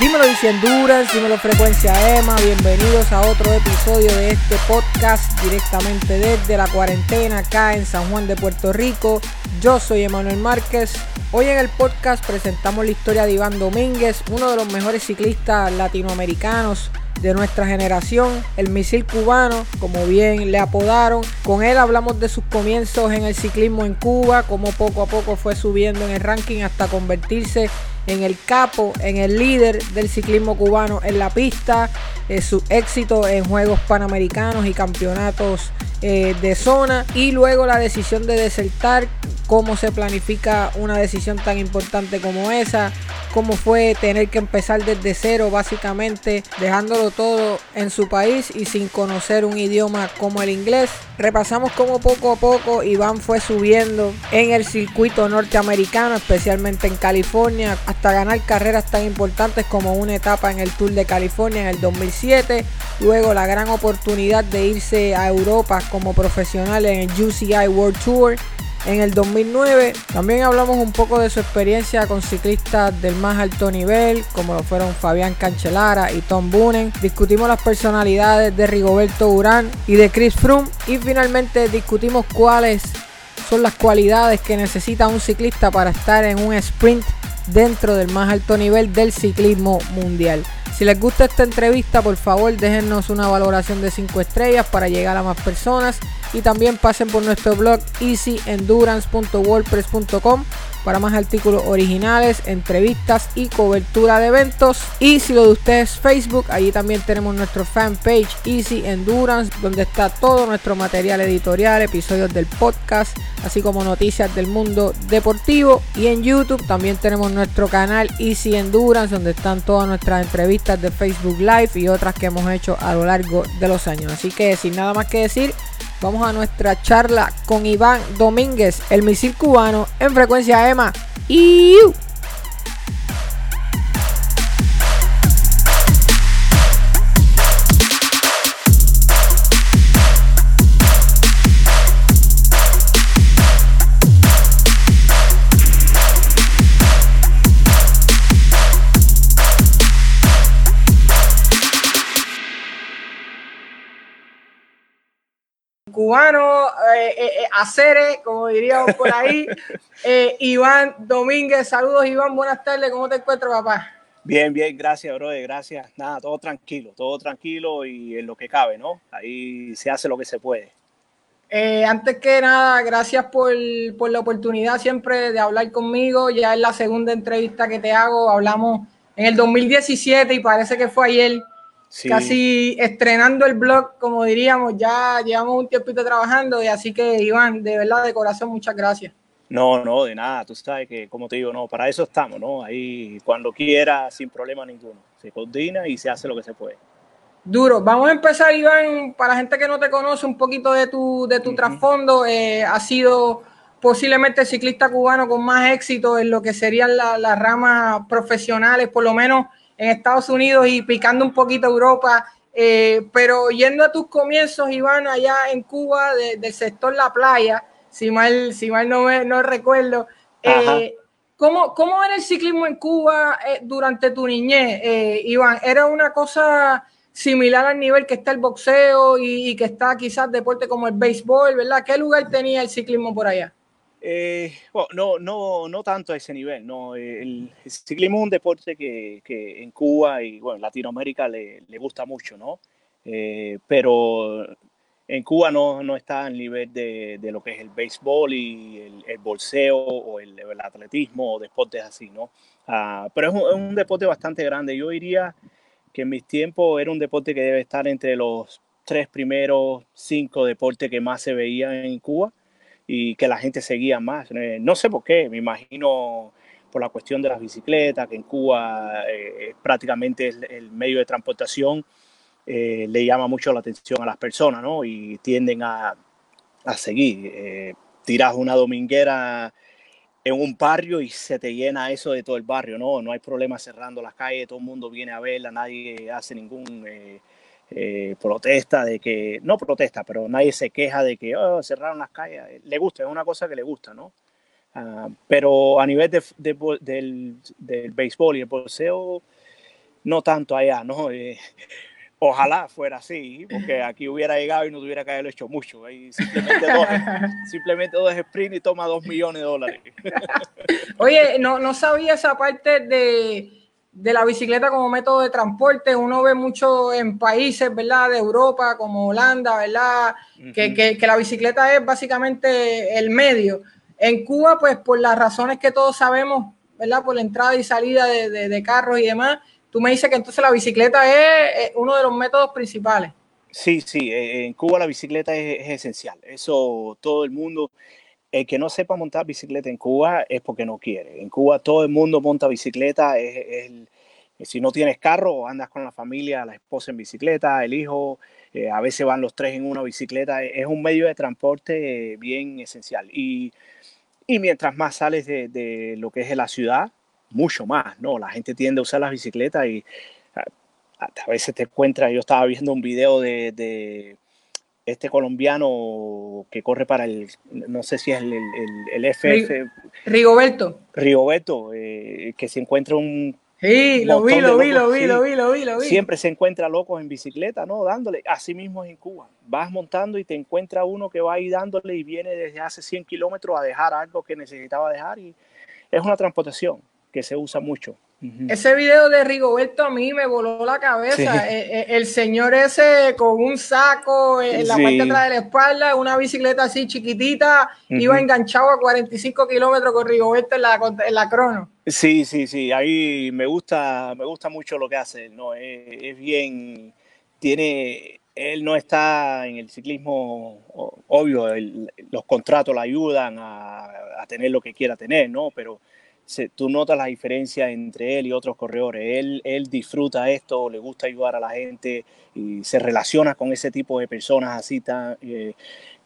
dímelo dice Endurance, dímelo Frecuencia Emma, bienvenidos a otro episodio de este podcast directamente desde la cuarentena acá en San Juan de Puerto Rico. Yo soy Emanuel Márquez. Hoy en el podcast presentamos la historia de Iván Domínguez, uno de los mejores ciclistas latinoamericanos de nuestra generación, el misil cubano, como bien le apodaron. Con él hablamos de sus comienzos en el ciclismo en Cuba, cómo poco a poco fue subiendo en el ranking hasta convertirse en el capo, en el líder del ciclismo cubano en la pista, eh, su éxito en Juegos Panamericanos y campeonatos eh, de zona y luego la decisión de desertar, cómo se planifica una decisión tan importante como esa, cómo fue tener que empezar desde cero básicamente, dejándolo todo en su país y sin conocer un idioma como el inglés. Repasamos cómo poco a poco Iván fue subiendo en el circuito norteamericano, especialmente en California, hasta ganar carreras tan importantes como una etapa en el Tour de California en el 2007, luego la gran oportunidad de irse a Europa como profesional en el UCI World Tour en el 2009. También hablamos un poco de su experiencia con ciclistas del más alto nivel, como lo fueron Fabián Cancelara y Tom Boonen. Discutimos las personalidades de Rigoberto Urán y de Chris Froome. Y finalmente discutimos cuáles son las cualidades que necesita un ciclista para estar en un sprint dentro del más alto nivel del ciclismo mundial. Si les gusta esta entrevista, por favor déjennos una valoración de 5 estrellas para llegar a más personas y también pasen por nuestro blog easyendurance.wordpress.com para más artículos originales, entrevistas y cobertura de eventos. Y si lo de ustedes es Facebook, allí también tenemos nuestro fanpage Easy Endurance, donde está todo nuestro material editorial, episodios del podcast, así como noticias del mundo deportivo. Y en YouTube también tenemos nuestro canal Easy Endurance, donde están todas nuestras entrevistas de Facebook Live y otras que hemos hecho a lo largo de los años. Así que sin nada más que decir, Vamos a nuestra charla con Iván Domínguez, el misil cubano en frecuencia EMA. y cubano, eh, eh, eh acere, como diríamos por ahí. Eh, Iván Domínguez, saludos Iván, buenas tardes, ¿cómo te encuentras, papá? Bien, bien, gracias, bro, gracias. Nada, todo tranquilo, todo tranquilo y en lo que cabe, ¿no? Ahí se hace lo que se puede. antes que nada, gracias por, por, la oportunidad siempre de hablar conmigo. Ya es la segunda entrevista que te hago. Hablamos en el 2017 y parece que fue ayer casi estrenando el blog, como diríamos, ya llevamos un tiempito trabajando y así que Iván, de verdad, de corazón, muchas gracias. No, no, de nada, tú sabes que, como te digo, no, para eso estamos, ¿no? Ahí cuando quiera, sin problema ninguno, se coordina y se hace lo que se puede. Duro, vamos a empezar, Iván, para la gente que no te conoce, un poquito de tu, de tu trasfondo, eh, ha sido posiblemente el ciclista cubano con más éxito en lo que serían las ramas profesionales, por lo menos en Estados Unidos y picando un poquito Europa. Eh, pero yendo a tus comienzos, Iván, allá en Cuba, del sector La Playa, si mal, si mal no, me, no recuerdo, eh, ¿cómo, ¿cómo, era el ciclismo en Cuba eh, durante tu niñez, Iván? ¿Era una cosa similar al nivel que está el boxeo y, y que está quizás deporte como el béisbol, ¿verdad? ¿Qué lugar tenía el ciclismo por allá? Eh, bueno, no, no, no tanto a ese nivel. No. El, ciclismo es un deporte que, que, en Cuba y bueno, Latinoamérica le, gusta mucho, ¿no? Eh, pero en Cuba no, no está al nivel de, lo que es el béisbol y el, el bolseo o el, atletismo o deportes así, ¿no? Uh, pero es un, es un, deporte bastante grande. Yo diría que en mis tiempos era un deporte que debe estar entre los tres primeros cinco deportes que más se veían en Cuba y que la gente seguía más. Eh, no sé por qué, me imagino por la cuestión de las bicicletas, que en Cuba eh, prácticamente el, el, medio de transportación eh, le llama mucho la atención a las personas, ¿no? Y tienden a, a seguir. Eh, tiras una dominguera en un barrio y se te llena eso de todo el barrio, ¿no? No hay problema cerrando las calles, todo el mundo viene a verla, nadie hace ningún eh, protesta de que, no protesta, pero nadie se queja de que oh, cerraron las calles. Le gusta, es una cosa que le gusta, ¿no? Ah, pero a nivel de, del, del, béisbol y el boxeo, no tanto allá, ¿no? Eh, ojalá fuera así, porque aquí hubiera llegado y no tuviera que haberlo hecho mucho. simplemente, dos, simplemente dos sprint y toma dos millones de dólares. Oye, no, no sabía esa parte de, de la bicicleta como método de transporte. Uno ve mucho en países, ¿verdad? De Europa, como Holanda, ¿verdad? que, que, que, la bicicleta es básicamente el medio. En Cuba, pues por las razones que todos sabemos, ¿verdad? Por la entrada y salida de, de, carros y demás, tú me dices que entonces la bicicleta es, uno de los métodos principales. Sí, sí, eh, en Cuba la bicicleta es, esencial. Eso todo el mundo, que no sepa montar bicicleta en Cuba es porque no quiere. En Cuba todo el mundo monta bicicleta, si no tienes carro, andas con la familia, la esposa en bicicleta, el hijo, eh, a veces van los tres en una bicicleta, es un medio de transporte bien esencial. Y mientras más sales de, lo que es la ciudad, mucho más, ¿no? La gente tiende a usar las bicicletas y a, veces te encuentras, yo estaba viendo un video de, este colombiano que corre para el, no sé si es el, el, el FF. Rigoberto. Rigoberto, eh, que se encuentra un Sí, lo vi, lo vi, lo vi, lo vi, lo vi, lo vi. Siempre se encuentra locos en bicicleta, ¿no? Dándole. Así mismo es en Cuba. Vas montando y te encuentra uno que va ahí dándole y viene desde hace 100 kilómetros a dejar algo que necesitaba dejar y es una transportación que se usa mucho. Ese video de Rigoberto a mí me voló la cabeza. Eh, eh, el, señor ese con un saco en la parte de atrás de la espalda, una bicicleta así chiquitita, iba enganchado a 45 kilómetros con Rigoberto en la, en la crono. Sí, sí, sí. Ahí me gusta, me gusta mucho lo que hace. No, es, bien, tiene, él no está en el ciclismo, obvio, los contratos le ayudan a, a tener lo que quiera tener, ¿no? Pero tú notas la diferencia entre él y otros corredores. Él, él disfruta esto, le gusta ayudar a la gente y se relaciona con ese tipo de personas así, tan, eh,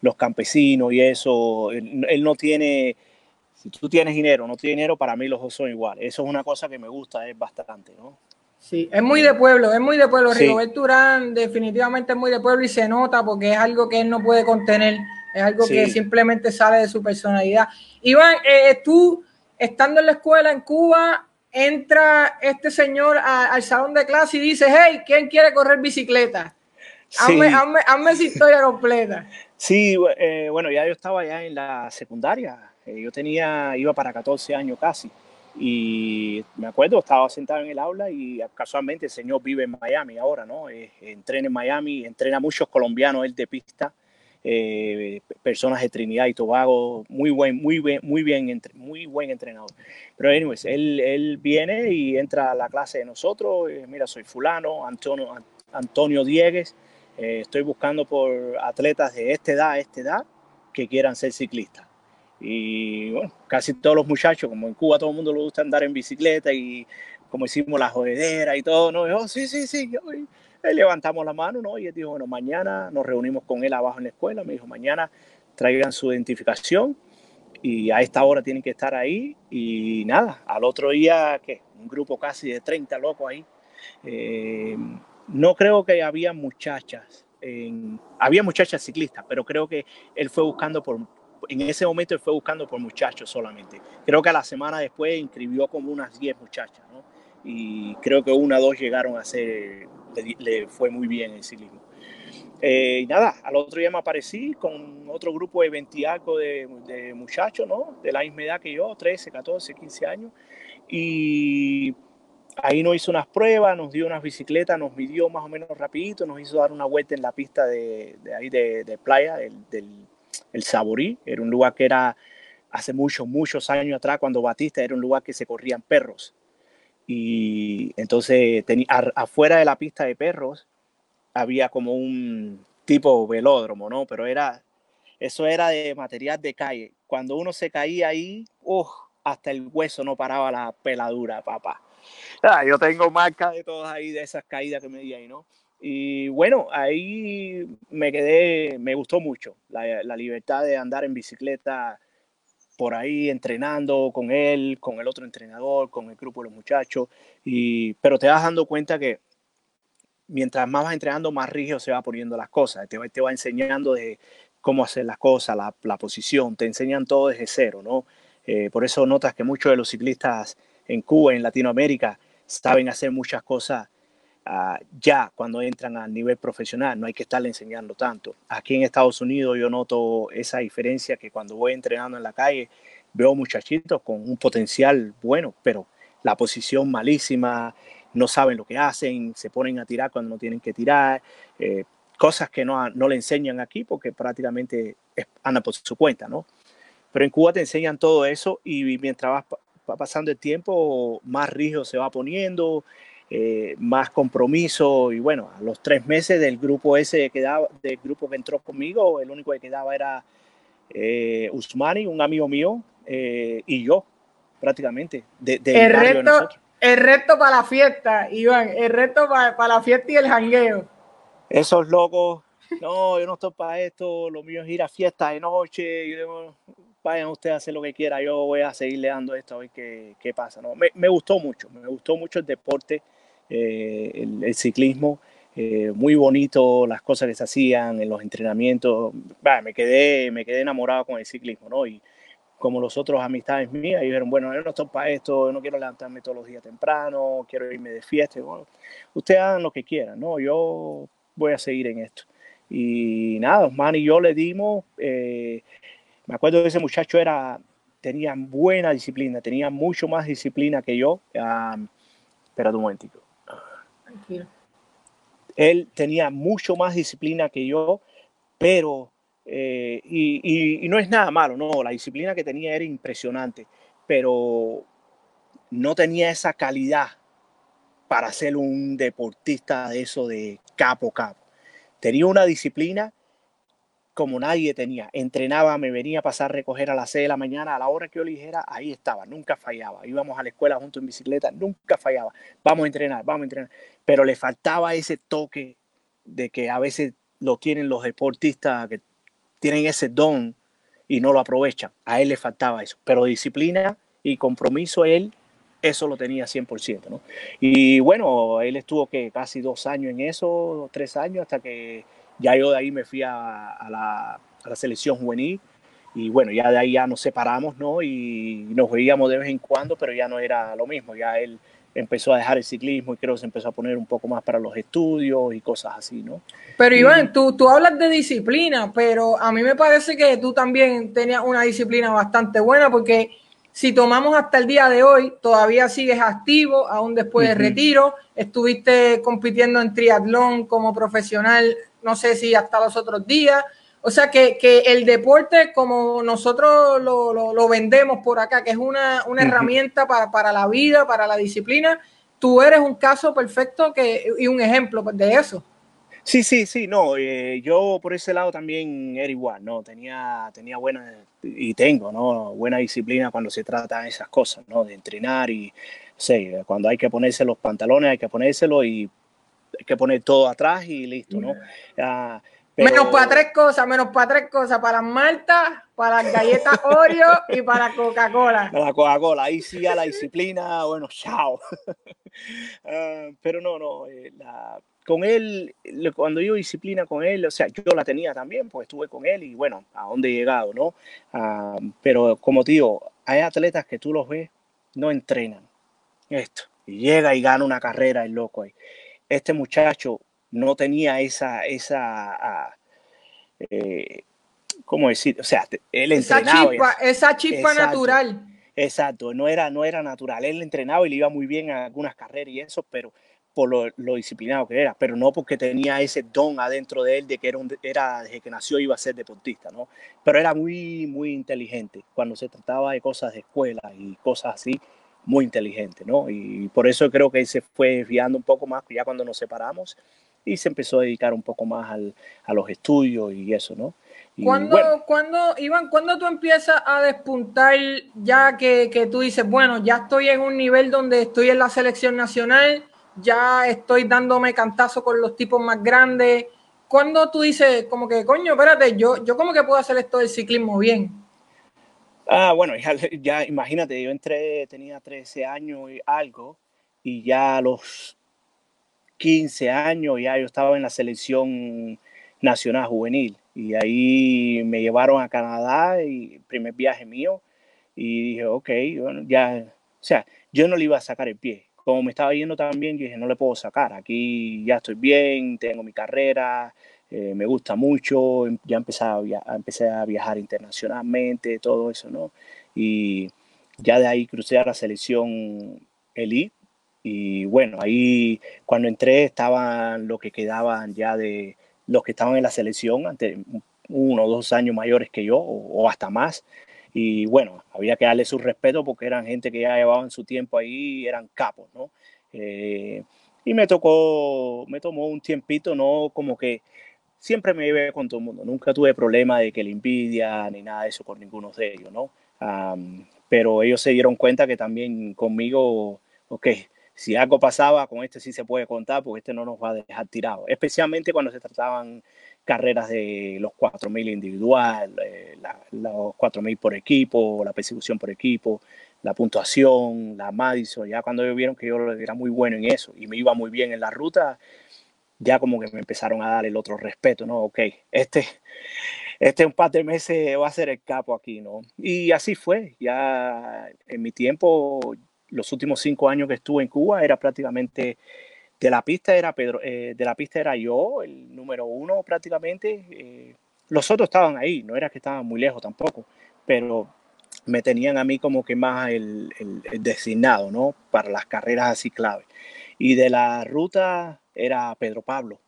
los campesinos y eso. Él, no tiene, si tú tienes dinero, no tienes dinero, para mí los dos son iguales. Eso es una cosa que me gusta, es bastante, ¿no? Sí, es muy de pueblo, es muy de pueblo. Sí. Rigoberto Urán definitivamente es muy de pueblo y se nota porque es algo que él no puede contener, es algo que simplemente sale de su personalidad. Iván, eh, tú estando en la escuela en Cuba, entra este señor al salón de clase y dice, hey, ¿quién quiere correr bicicleta? Hazme, esa historia completa. Sí, eh, bueno, ya yo estaba ya en la secundaria. Eh, yo tenía, iba para 14 años casi. Y me acuerdo, estaba sentado en el aula y casualmente el señor vive en Miami ahora, ¿no? Eh, entrena en Miami, entrena a muchos colombianos él de pista eh, personas de Trinidad y Tobago, muy buen, muy bien, muy bien, muy buen entrenador. Pero anyways, él, él viene y entra a la clase de nosotros, eh, mira, soy fulano, Antonio, Antonio Diegues, eh, estoy buscando por atletas de esta edad, esta edad, que quieran ser ciclistas. Y bueno, casi todos los muchachos, como en Cuba todo el mundo le gusta andar en bicicleta y como hicimos la jodedera y todo, ¿no? oh, sí, sí, sí, le levantamos la mano, ¿no? Y él dijo, bueno, mañana nos reunimos con él abajo en la escuela. Me dijo, mañana traigan su identificación y a esta hora tienen que estar ahí. Y nada, al otro día, ¿qué? Un grupo casi de 30 locos ahí. Eh, no creo que había muchachas, había muchachas ciclistas, pero creo que él fue buscando por, en ese momento él fue buscando por muchachos solamente. Creo que a la semana después inscribió como unas 10 muchachas, ¿no? Y creo que una o dos llegaron a ser le, fue muy bien el ciclismo. Eh, y nada, al otro día me aparecí con otro grupo de 20 de, muchachos, ¿no? De la misma edad que yo, 13, 14, 15 años. Y ahí nos hizo unas pruebas, nos dio unas bicicletas, nos midió más o menos rapidito, nos hizo dar una vuelta en la pista de, ahí de, playa, el, del el Saborí. Era un lugar que era hace muchos, muchos años atrás, cuando Batista era un lugar que se corrían perros. Y entonces tenía, afuera de la pista de perros había como un tipo velódromo, ¿no? Pero era, eso era de material de calle. Cuando uno se caía ahí, hasta el hueso no paraba la peladura, papá. Ah, yo tengo marcas de todas ahí, de esas caídas que me di ahí, ¿no? Y bueno, ahí me quedé, me gustó mucho la, la libertad de andar en bicicleta por ahí entrenando con él, con el otro entrenador, con el grupo de los muchachos, y, pero te vas dando cuenta que mientras más vas entrenando, más rígido se va poniendo las cosas, te va, te va enseñando de cómo hacer las cosas, la, la posición, te enseñan todo desde cero, ¿no? Eh, por eso notas que muchos de los ciclistas en Cuba, en Latinoamérica, saben hacer muchas cosas uh, ya cuando entran al nivel profesional. No hay que estarle enseñando tanto. Aquí en Estados Unidos yo noto esa diferencia que cuando voy entrenando en la calle, veo muchachitos con un potencial bueno, pero la posición malísima, no saben lo que hacen, se ponen a tirar cuando no tienen que tirar, eh, cosas que no, le enseñan aquí porque prácticamente andan por su cuenta, ¿no? Pero en Cuba te enseñan todo eso y mientras va pasando el tiempo, más rígido se va poniendo, eh, más compromiso y bueno, a los tres meses del grupo ese que daba, del grupo que entró conmigo, el único que quedaba era eh, Usmani, un amigo mío, eh, y yo, prácticamente. De, el, reto, el reto para la fiesta, Iván, el reto para, para la fiesta y el jangueo. Esos locos, no, yo no estoy para esto, lo mío es ir a fiesta de noche, yo, vayan ustedes a hacer lo que quieran, yo voy a seguirle dando esto a ver qué, qué pasa. ¿no? Me, me, gustó mucho, me gustó mucho el deporte, eh, el, ciclismo, eh, muy bonito las cosas que se hacían en los entrenamientos. Me, quedé, me quedé enamorado con el ciclismo, ¿no? Y como los otros amistades mías, dijeron, bueno, yo no estoy para esto, yo no quiero levantarme todos los días temprano, quiero irme de fiesta. bueno, ustedes hagan lo que quieran, ¿no? Yo voy a seguir en esto. Y nada, Osman y yo le dimos, eh, me acuerdo que ese muchacho era, tenía buena disciplina, tenía mucho más disciplina que yo. Um, espérate un momentico. Él tenía mucho más disciplina que yo, pero, eh, y, no es nada malo, no, la disciplina que tenía era impresionante, pero no tenía esa calidad para ser un deportista de eso de capo capo. Tenía una disciplina como nadie tenía. Entrenaba, me venía a pasar a recoger a las 6 de la mañana, a la hora que yo le dijera, ahí estaba, nunca fallaba. Íbamos a la escuela junto en bicicleta, nunca fallaba. Vamos a entrenar, vamos a entrenar. Pero le faltaba ese toque de que a veces lo tienen los deportistas que tienen ese don y no lo aprovechan. A él le faltaba eso. Pero disciplina y compromiso, él eso lo tenía 100%, ¿no? Y bueno, él estuvo que casi dos años en eso, tres años, hasta que ya yo de ahí me fui a, a, la, a, la, selección juvenil y bueno, ya de ahí ya nos separamos, ¿no? Y nos veíamos de vez en cuando, pero ya no era lo mismo, ya él empezó a dejar el ciclismo y creo que se empezó a poner un poco más para los estudios y cosas así, ¿no? Pero Iván, y, tú, tú hablas de disciplina, pero a mí me parece que tú también tenías una disciplina bastante buena porque si tomamos hasta el día de hoy, todavía sigues activo, aún después uh -huh. de retiro. Estuviste compitiendo en triatlón como profesional, no sé si hasta los otros días. O sea que, que el deporte, como nosotros lo, lo, lo, vendemos por acá, que es una, una uh -huh. herramienta para, para, la vida, para la disciplina, tú eres un caso perfecto que, y un ejemplo de eso. Sí, sí, sí, no, eh, yo por ese lado también era igual, ¿no? Tenía, tenía buena, y tengo, ¿no? Buena disciplina cuando se trata de esas cosas, ¿no? De entrenar y, sé, cuando hay que ponerse los pantalones hay que ponérselo y que poner todo atrás y listo, ¿no? Uh, pero... Menos para tres cosas, menos para tres cosas, para las maltas, para las galletas Oreo y para Coca-Cola. Para la Coca-Cola, ahí sí a la disciplina, bueno, chao. uh, pero no, no, eh, la, con él, cuando yo disciplina con él, o sea, yo la tenía también, pues estuve con él y bueno, a dónde he llegado, ¿no? Uh, pero como te digo, hay atletas que tú los ves, no entrenan esto, y llega y gana una carrera el loco ahí. Este muchacho no tenía esa, esa, uh, eh, ¿cómo decir? O sea, él esa entrenaba. Chispa, esa chispa exacto, natural. Exacto, no era, no era natural. Él entrenaba y le iba muy bien a algunas carreras y eso, pero por lo, lo, disciplinado que era, pero no porque tenía ese don adentro de él de que era, un, era desde que nació iba a ser deportista, ¿no? Pero era muy, muy inteligente. Cuando se trataba de cosas de escuela y cosas así, muy inteligente, ¿no? Y por eso creo que se fue desviando un poco más ya cuando nos separamos y se empezó a dedicar un poco más al, a los estudios y eso, ¿no? Y ¿Cuándo, bueno. cuando, Iván, cuando tú empiezas a despuntar ya que, que tú dices, bueno, ya estoy en un nivel donde estoy en la selección nacional, ya estoy dándome cantazo con los tipos más grandes. Cuando tú dices, como que, coño, espérate, yo, yo como que puedo hacer esto del ciclismo bien. Ah, bueno, ya, ya imagínate, yo entré, tenía 13 años y algo, y ya a los 15 años ya yo estaba en la selección nacional juvenil, y ahí me llevaron a Canadá, y primer viaje mío, y dije, ok, bueno, ya, o sea, yo no le iba a sacar el pie. Como me estaba yendo también, dije, no le puedo sacar. Aquí ya estoy bien, tengo mi carrera, eh, me gusta mucho, ya empecé a, empecé a viajar internacionalmente, todo eso, ¿no? Y ya de ahí crucé a la selección elite y bueno, ahí cuando entré estaban los que quedaban ya de los que estaban en la selección, ante uno o dos años mayores que yo o, hasta más. Y bueno, había que darle su respeto porque eran gente que ya llevaban su tiempo ahí, eran capos, ¿no? Eh, y me tocó, me tomó un tiempito, ¿no? Como que siempre me llevé con todo el mundo, nunca tuve problema de que le envidia ni nada de eso con ninguno de ellos, ¿no? pero ellos se dieron cuenta que también conmigo, ok, si algo pasaba, con este sí se puede contar, porque este no nos va a dejar tirado, especialmente cuando se trataban carreras de los 4.000 individual, eh, los 4.000 por equipo, la persecución por equipo, la puntuación, la Madison, ya cuando ellos vieron que yo era muy bueno en eso y me iba muy bien en la ruta, ya como que me empezaron a dar el otro respeto, ¿no? Ok, este, este un par de meses va a ser el capo aquí, ¿no? Y así fue, ya en mi tiempo, los últimos cinco años que estuve en Cuba, era prácticamente, de la pista era Pedro, eh, de la pista era yo, el número uno prácticamente, eh, los otros estaban ahí, no era que estaban muy lejos tampoco, pero me tenían a mí como que más el, el designado, ¿no? Para las carreras así clave. Y de la ruta era Pedro Pablo,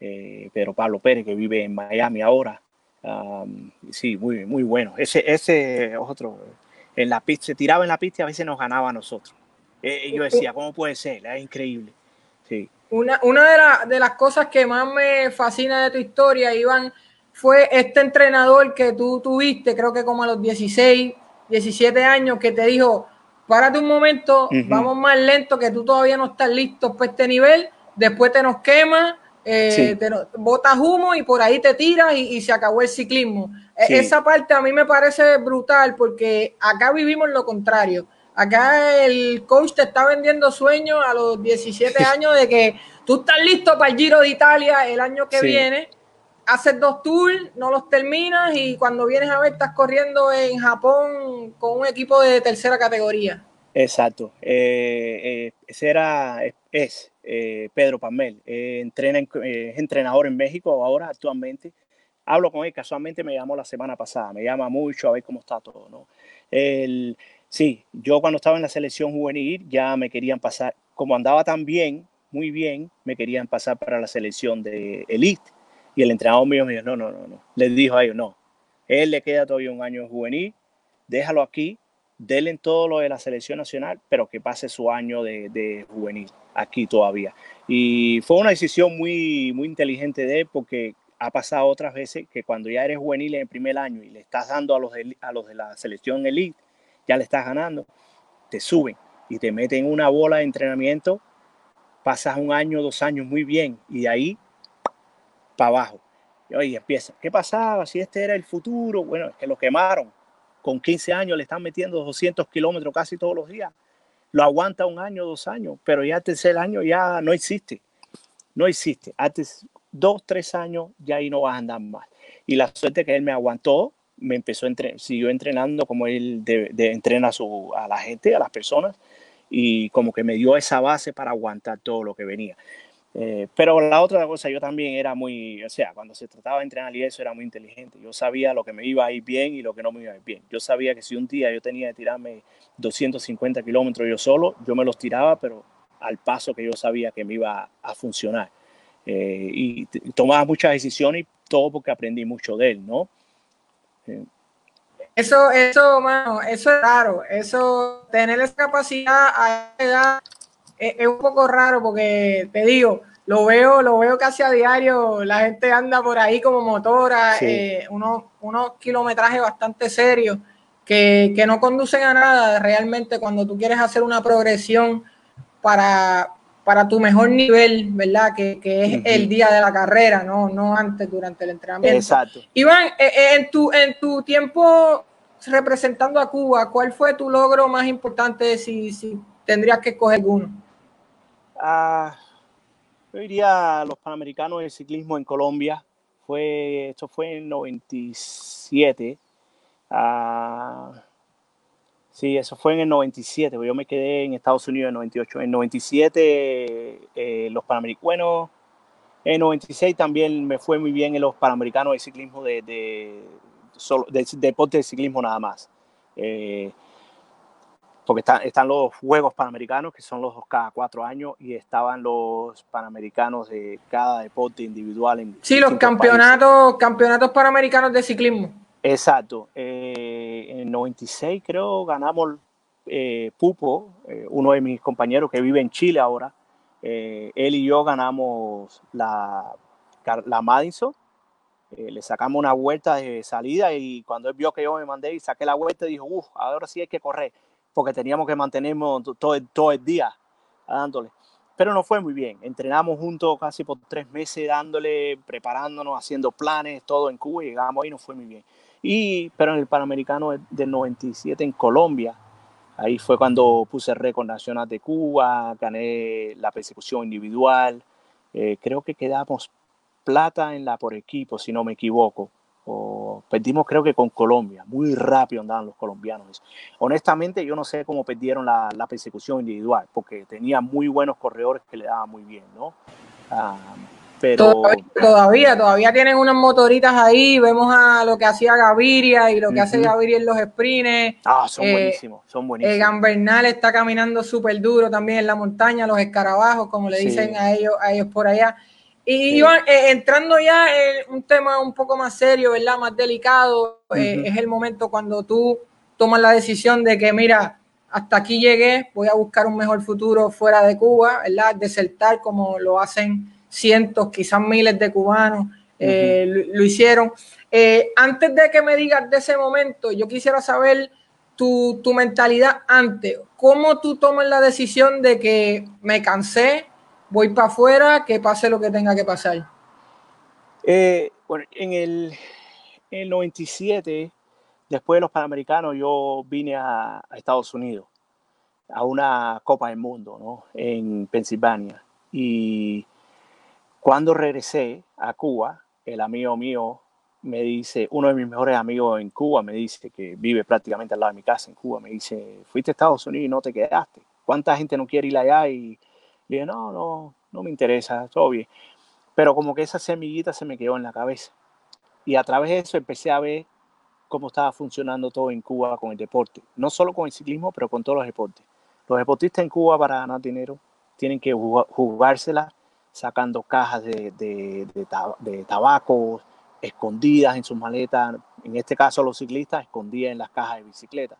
eh, Pedro Pablo Pérez, que vive en Miami ahora. sí, muy, muy bueno. Ese, ese otro, en la pista, se tiraba en la pista y a veces nos ganaba a nosotros. Eh, y yo decía, ¿cómo puede ser? Es increíble. Sí. Una, una de, de, las cosas que más me fascina de tu historia, Iván, fue este entrenador que tú tuviste, creo que como a los 16, 17 años, que te dijo, párate un momento, vamos más lento, que tú todavía no estás listo para este nivel después te nos quema, eh, te botas humo y por ahí te tiras y, se acabó el ciclismo. E, esa parte a mí me parece brutal porque acá vivimos lo contrario. Acá el coach te está vendiendo sueños a los 17 años de que tú estás listo para el Giro de Italia el año que viene, haces dos tours, no los terminas y cuando vienes a ver estás corriendo en Japón con un equipo de tercera categoría. Exacto. Eh, eh, ese era, es eh, Pedro Pamel. entrena es entrenador en México ahora actualmente. Hablo con él, casualmente me llamó la semana pasada, me llama mucho a ver cómo está todo. ¿no? El, sí, yo cuando estaba en la selección juvenil ya me querían pasar, como andaba tan bien, muy bien, me querían pasar para la selección de elite. Y el entrenador mío me dijo, no, no, no, no. Les dijo a ellos, no, él le queda todavía un año juvenil, déjalo aquí, denle todo lo de la selección nacional, pero que pase su año de, juvenil aquí todavía. Y fue una decisión muy, muy inteligente de él porque ha pasado otras veces que cuando ya eres juvenil en el primer año y le estás dando a los de, a los de la selección elite, ya le estás ganando, te suben y te meten una bola de entrenamiento, pasas un año, dos años muy bien y de ahí para abajo. Y hoy empieza, ¿qué pasaba? Si este era el futuro, bueno, es que lo quemaron, con 15 años le están metiendo 200 kilómetros casi todos los días. Lo aguanta un año, dos años, pero ya tercer año ya no existe. No existe. Antes, dos, tres años, ya ahí no vas a andar más. Y la suerte que él me aguantó, me empezó a entrenar, siguió entrenando como él de, entrena a, su, a la gente, a las personas, y como que me dio esa base para aguantar todo lo que venía. Eh, pero la otra cosa, yo también era muy, o sea, cuando se trataba de entrenar y eso era muy inteligente. Yo sabía lo que me iba a ir bien y lo que no me iba a ir bien. Yo sabía que si un día yo tenía que tirarme 250 kilómetros yo solo, yo me los tiraba, pero al paso que yo sabía que me iba a funcionar. Eh, y tomaba muchas decisiones y todo porque aprendí mucho de él, ¿no? Eh. Eso, eso, mano, eso es raro. Eso, tener esa capacidad a edad es, un poco raro porque te digo, lo veo, lo veo casi a diario, la gente anda por ahí como motora, eh, unos, unos kilometrajes bastante serios que, no conducen a nada realmente cuando tú quieres hacer una progresión para, para tu mejor nivel, ¿verdad? Que, es el día de la carrera, no, no antes, durante el entrenamiento. Exacto. Iván, eh, eh, en, tu, en tu tiempo representando a Cuba, ¿cuál fue tu logro más importante si, si tendrías que escoger uno? Ah, yo diría los Panamericanos de Ciclismo en Colombia. Fue, esto fue en 97. Ah, Sí, eso fue en el 97, yo me quedé en Estados Unidos en 98. En 97 eh, los Panamericanos, en 96 también me fue muy bien en los Panamericanos de ciclismo de, de, deporte de ciclismo nada más. Eh, porque están los Juegos Panamericanos, que son los dos cada cuatro años, y estaban los Panamericanos de cada deporte individual. En sí, los campeonatos, campeonatos Panamericanos de ciclismo. Exacto. Eh, en 96 creo ganamos eh, Pupo, eh, uno de mis compañeros que vive en Chile ahora. él y yo ganamos la, la Madison. le sacamos una vuelta de salida y cuando él vio que yo me mandé y saqué la vuelta, dijo, uff, ahora sí hay que correr, porque teníamos que mantenernos todo, todo el día dándole pero no fue muy bien. Entrenamos juntos casi por tres meses dándole, preparándonos, haciendo planes, todo en Cuba y llegamos ahí, no fue muy bien. Y, pero en el Panamericano del 97 en Colombia, ahí fue cuando puse récord nacional de Cuba, gané la persecución individual, eh, creo que quedamos plata en la por equipo, si no me equivoco. O perdimos creo que con Colombia, muy rápido andaban los colombianos. Honestamente yo no sé cómo perdieron la, la persecución individual, porque tenía muy buenos corredores que le daban muy bien, ¿no? Ah, pero... Todavía, todavía, tienen unas motoritas ahí, vemos a lo que hacía Gaviria y lo que hace Gaviria en los sprints. Ah, son eh, buenísimos, son buenísimos. Egan Bernal está caminando súper duro también en la montaña, los escarabajos, como le dicen a ellos, a ellos por allá. Y Iván, eh, entrando ya en un tema un poco más serio, ¿verdad? Más delicado, eh, es el momento cuando tú tomas la decisión de que, mira, hasta aquí llegué, voy a buscar un mejor futuro fuera de Cuba, ¿verdad? Desertar como lo hacen cientos, quizás miles de cubanos eh, lo, hicieron. Antes de que me digas de ese momento, yo quisiera saber tu, tu, mentalidad antes. ¿Cómo tú tomas la decisión de que me cansé, voy para afuera, que pase lo que tenga que pasar? Eh, bueno, en el, en el 97, después de los Panamericanos, yo vine a, a Estados Unidos a una Copa del Mundo, ¿no? En Pensilvania. Y cuando regresé a Cuba, el amigo mío me dice, uno de mis mejores amigos en Cuba me dice que vive prácticamente al lado de mi casa en Cuba, me dice, fuiste a Estados Unidos y no te quedaste. ¿Cuánta gente no quiere ir allá? Y dije, no, no, no me interesa, todo bien. Pero como que esa semillita se me quedó en la cabeza. Y a través de eso empecé a ver cómo estaba funcionando todo en Cuba con el deporte. No solo con el ciclismo, pero con todos los deportes. Los deportistas en Cuba para ganar dinero tienen que jugársela sacando cajas de, de, tabaco escondidas en sus maletas, en este caso los ciclistas escondidas en las cajas de bicicleta.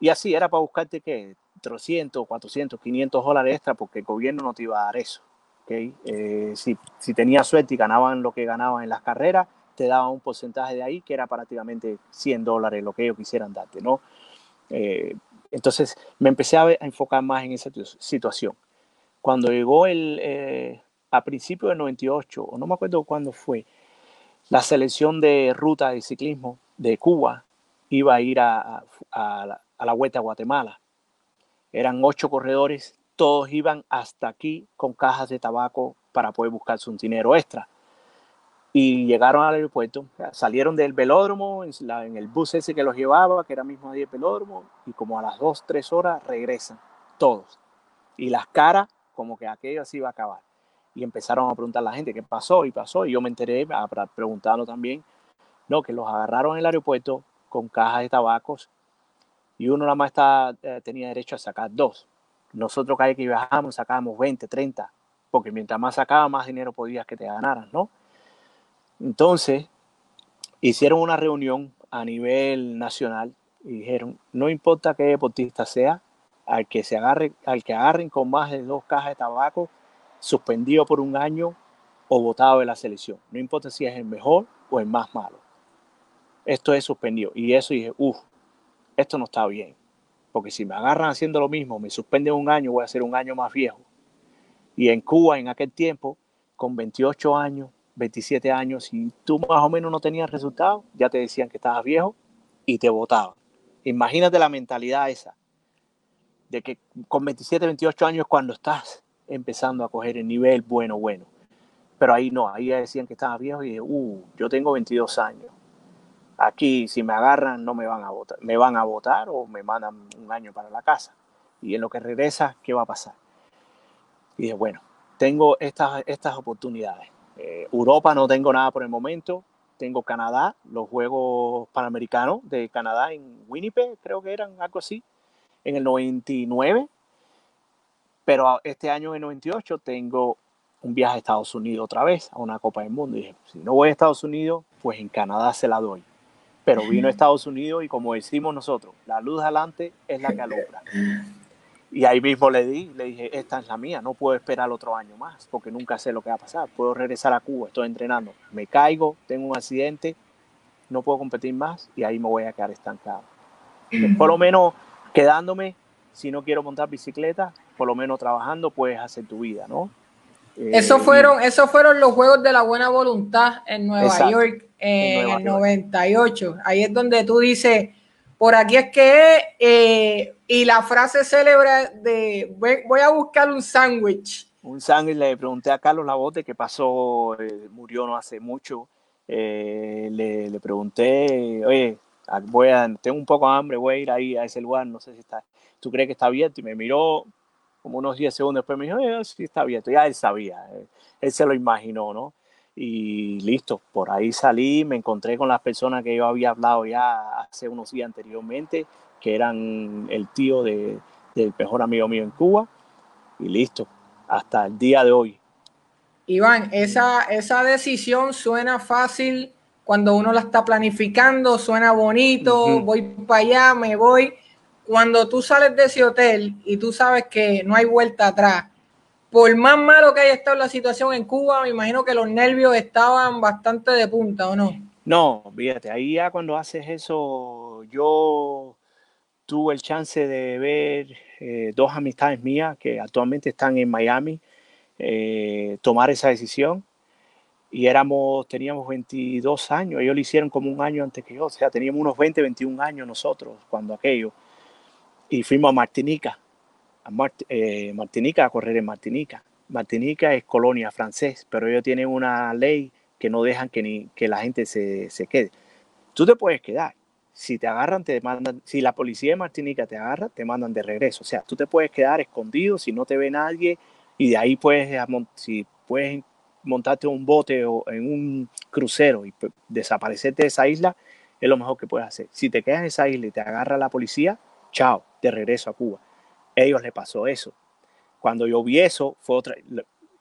Y así era para buscarte que 300, 400, 500 dólares extra porque el gobierno no te iba a dar eso. ¿okay? Eh, si, si tenías suerte y ganaban lo que ganaban en las carreras, te daban un porcentaje de ahí que era prácticamente 100 dólares lo que ellos quisieran darte. ¿no? Eh, entonces me empecé a, a enfocar más en esa situación cuando llegó el, eh, a principios del 98, o no me acuerdo cuándo fue, la selección de ruta de ciclismo de Cuba iba a ir a, a, a la Vuelta a Guatemala. Eran ocho corredores, todos iban hasta aquí con cajas de tabaco para poder buscarse un dinero extra. Y llegaron al aeropuerto, salieron del velódromo en, el bus ese que los llevaba, que era mismo ahí el velódromo, y como a las dos, tres horas regresan, todos. Y las caras como que aquello así iba a acabar. Y empezaron a preguntar a la gente qué pasó y pasó. Y yo me enteré, preguntando también, no, que los agarraron en el aeropuerto con cajas de tabacos y uno nada más eh, tenía derecho a sacar dos. Nosotros cada vez que viajamos sacábamos 20, 30, porque mientras más sacaba, más dinero podías que te ganaran, ¿no? Entonces, hicieron una reunión a nivel nacional y dijeron, no importa qué deportista sea, al que se agarre, al que agarren con más de dos cajas de tabaco, suspendido por un año o votado de la selección. No importa si es el mejor o el más malo. Esto es suspendido. Y eso dije, uff, esto no está bien. Porque si me agarran haciendo lo mismo, me suspenden un año, voy a ser un año más viejo. Y en Cuba, en aquel tiempo, con 28 años, 27 años, si tú más o menos no tenías resultados, ya te decían que estabas viejo y te votaban. Imagínate la mentalidad esa de que con 27, 28 años cuando estás empezando a coger el nivel bueno, bueno. Pero ahí no, ahí decían que estaba viejo y uh, yo tengo 22 años. Aquí si me agarran no me van a votar, me van a votar o me mandan un año para la casa. Y en lo que regresa, ¿qué va a pasar? Y dije, bueno, tengo estas, estas oportunidades. Eh, Europa no tengo nada por el momento. Tengo Canadá, los Juegos Panamericanos de Canadá en Winnipeg, creo que eran algo así, en el 99. Pero este año, en el 98, tengo un viaje a Estados Unidos otra vez, a una Copa del Mundo. Y dije, si no voy a Estados Unidos, pues en Canadá se la doy. Pero vino a Estados Unidos y como decimos nosotros, la luz adelante es la que alumbra. Y ahí mismo le di, le dije, esta es la mía, no puedo esperar otro año más, porque nunca sé lo que va a pasar. Puedo regresar a Cuba, estoy entrenando, me caigo, tengo un accidente, no puedo competir más y ahí me voy a quedar estancado. Por lo menos quedándome, si no quiero montar bicicleta, por lo menos trabajando puedes hacer tu vida, ¿no? Esos eh, fueron, esos fueron los Juegos de la Buena Voluntad en Nueva York en, el 98. Ahí es donde tú dices, por aquí es que eh, y la frase célebre de voy a buscar un sándwich. Un sándwich, le pregunté a Carlos Labote que pasó, eh, murió no hace mucho. le, le, pregunté, oye, voy a, tengo un poco de hambre, voy a ir ahí a ese lugar, no sé si está, ¿tú crees que está abierto? Y me miró, como unos 10 segundos después me dijo, eh, sí está abierto, ya él sabía, eh, él se lo imaginó, ¿no? Y listo, por ahí salí, me encontré con las personas que yo había hablado ya hace unos días anteriormente, que eran el tío de, del mejor amigo mío en Cuba, y listo, hasta el día de hoy. Iván, esa, esa decisión suena fácil cuando uno la está planificando, suena bonito, voy para allá, me voy, cuando tú sales de ese hotel y tú sabes que no hay vuelta atrás, por más malo que haya estado la situación en Cuba, me imagino que los nervios estaban bastante de punta, ¿o no? No, fíjate, ahí ya cuando haces eso, yo tuve el chance de ver eh, dos amistades mías que actualmente están en Miami eh, tomar esa decisión y éramos, teníamos 22 años, ellos lo hicieron como un año antes que yo, o sea, teníamos unos 20, 21 años nosotros cuando aquello y fuimos a Martinica, a eh, Martinica a correr en Martinica. Martinica es colonia francés, pero ellos tienen una ley que no dejan que, ni, que la gente se, se quede. Tú te puedes quedar. Si te agarran, te mandan. Si la policía de Martinica te agarra, te mandan de regreso. O sea, tú te puedes quedar escondido si no te ve nadie y de ahí puedes, si puedes montarte un bote o en un crucero y desaparecerte de esa isla, es lo mejor que puedes hacer. Si te quedas en esa isla y te agarra la policía, chao, de regreso a Cuba. Ellos le pasó eso. Cuando yo vi eso, fue otra,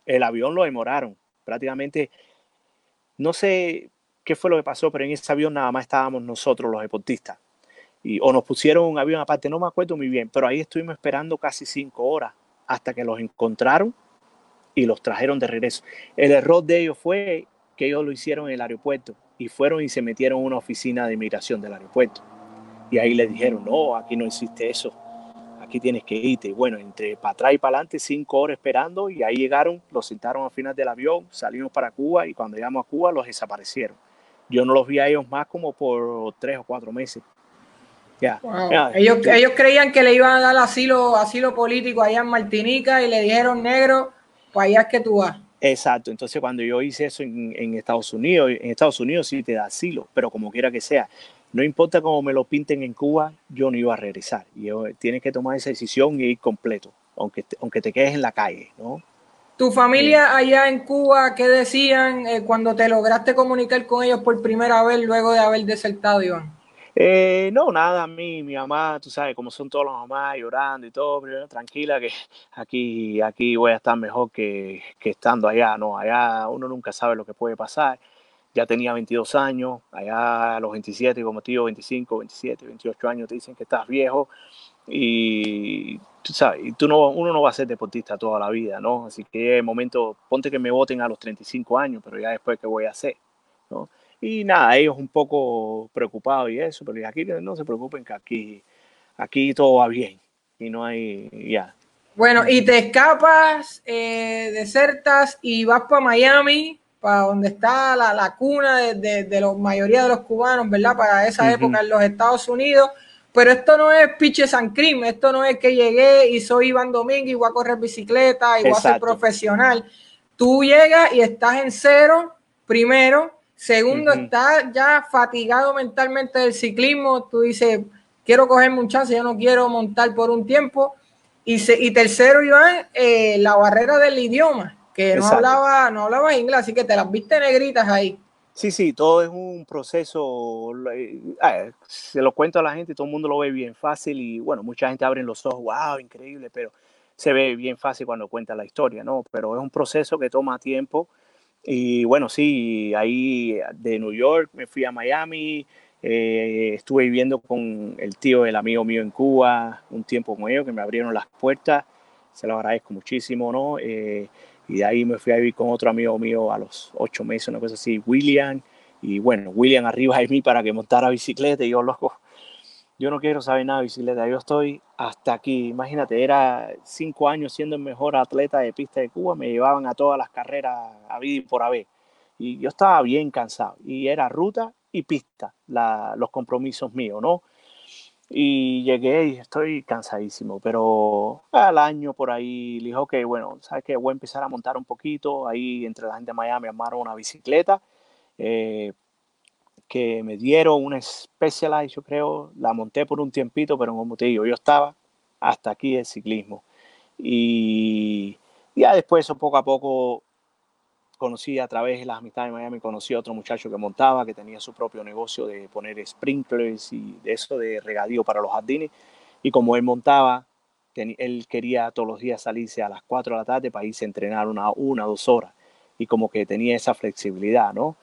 el avión lo demoraron. Prácticamente, no sé qué fue lo que pasó, pero en ese avión nada más estábamos nosotros, los deportistas. Y, o nos pusieron un avión aparte, no me acuerdo muy bien, pero ahí estuvimos esperando casi cinco horas hasta que los encontraron y los trajeron de regreso. El error de ellos fue que ellos lo hicieron en el aeropuerto y fueron y se metieron en una oficina de inmigración del aeropuerto. Y ahí le dijeron, no, aquí no existe eso, aquí tienes que irte. Y bueno, entre para atrás y para adelante, cinco horas esperando, y ahí llegaron, los sentaron al final del avión, salimos para Cuba y cuando llegamos a Cuba los desaparecieron. Yo no los vi a ellos más como por tres o cuatro meses. Ya. ellos, ellos creían que le iban a dar asilo, asilo político allá en Martinica y le dijeron negro, pues allá es que tú vas. Exacto, entonces cuando yo hice eso en, en, Estados Unidos, en Estados Unidos sí te da asilo, pero como quiera que sea, no importa cómo me lo pinten en Cuba, yo no iba a regresar. Y yo, tienes que tomar esa decisión y ir completo, aunque te, aunque te quedes en la calle, ¿no? ¿Tu familia allá en Cuba qué decían eh, cuando te lograste comunicar con ellos por primera vez luego de haber desertado, Iván? Eh, no, nada, a mí, mi mamá, tú sabes, como son todas las mamás llorando y todo, pero tranquila que aquí, aquí voy a estar mejor que, que estando allá, ¿no? Allá uno nunca sabe lo que puede pasar ya tenía 22 años, allá a los 27, como tío, 25, 27, 28 años te dicen que estás viejo y tú sabes, y tú no, uno no va a ser deportista toda la vida, ¿no? Así que el momento, ponte que me voten a los 35 años, pero ya después, ¿qué voy a hacer? ¿no? Y nada, ellos un poco preocupados y eso, pero aquí no se preocupen que aquí, aquí todo va bien y no hay, ya. Bueno, y te escapas, eh, desertas y vas para Miami para donde está la, la cuna de, de, la mayoría de los cubanos, ¿verdad? Para esa época en los Estados Unidos. Pero esto no es piche San Crim, esto no es que llegué y soy Iván Domínguez y voy a correr bicicleta y voy a ser profesional. Tú llegas y estás en cero primero Segundo, está ya fatigado mentalmente del ciclismo. Tú dices, quiero cogerme un chance, yo no quiero montar por un tiempo. Y, y tercero, Iván, eh, la barrera del idioma, que no hablaba, no hablaba inglés, así que te las viste negritas ahí. Sí, sí, todo es un proceso, eh, ah, se lo cuento a la gente, todo el mundo lo ve bien fácil y bueno, mucha gente abre los ojos, wow, increíble, pero se ve bien fácil cuando cuenta la historia, ¿no? Pero es un proceso que toma tiempo y bueno, sí, ahí de New York me fui a Miami, eh, estuve viviendo con el tío del amigo mío en Cuba un tiempo con ellos que me abrieron las puertas, se lo agradezco muchísimo, ¿no? Eh, y de ahí me fui a vivir con otro amigo mío a los ocho meses, una cosa así, William. Y bueno, William arriba de mí para que montara bicicleta. Y yo, loco, yo no quiero saber nada de bicicleta. Yo estoy hasta aquí. Imagínate, era cinco años siendo el mejor atleta de pista de Cuba. Me llevaban a todas las carreras a vida y por haber. Y yo estaba bien cansado. Y era ruta y pista los compromisos míos, ¿no? Y llegué y estoy cansadísimo, pero al año por ahí le dije, ok, bueno, ¿sabes qué? Voy a empezar a montar un poquito. Ahí entre la gente de Miami armaron una bicicleta eh, que me dieron una Specialized, yo creo. La monté por un tiempito, pero como te digo, yo estaba hasta aquí el ciclismo. Y ya después, poco a poco, conocí a través de las amistades de Miami, conocí a otro muchacho que montaba, que tenía su propio negocio de poner sprinklers y de eso de regadío para los jardines. Y como él montaba, él quería todos los días salirse a las 4 de la tarde para irse a entrenar una, una, dos horas. Y como que tenía esa flexibilidad, ¿no?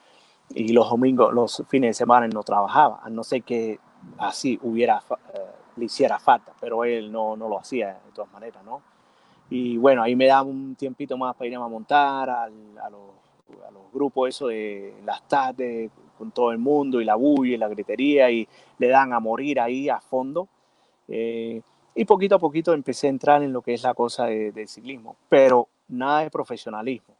Y los domingos, los fines de semana no trabajaba, a no ser que así hubiera, eh, le hiciera falta, pero él no, no lo hacía de todas maneras, ¿no? Y bueno, ahí me da un tiempito más para ir a montar a, los, grupos eso de las tardes con todo el mundo y la bulla y la gritería y le dan a morir ahí a fondo. Eh, y poquito a poquito empecé a entrar en lo que es la cosa de, ciclismo, pero nada de profesionalismo.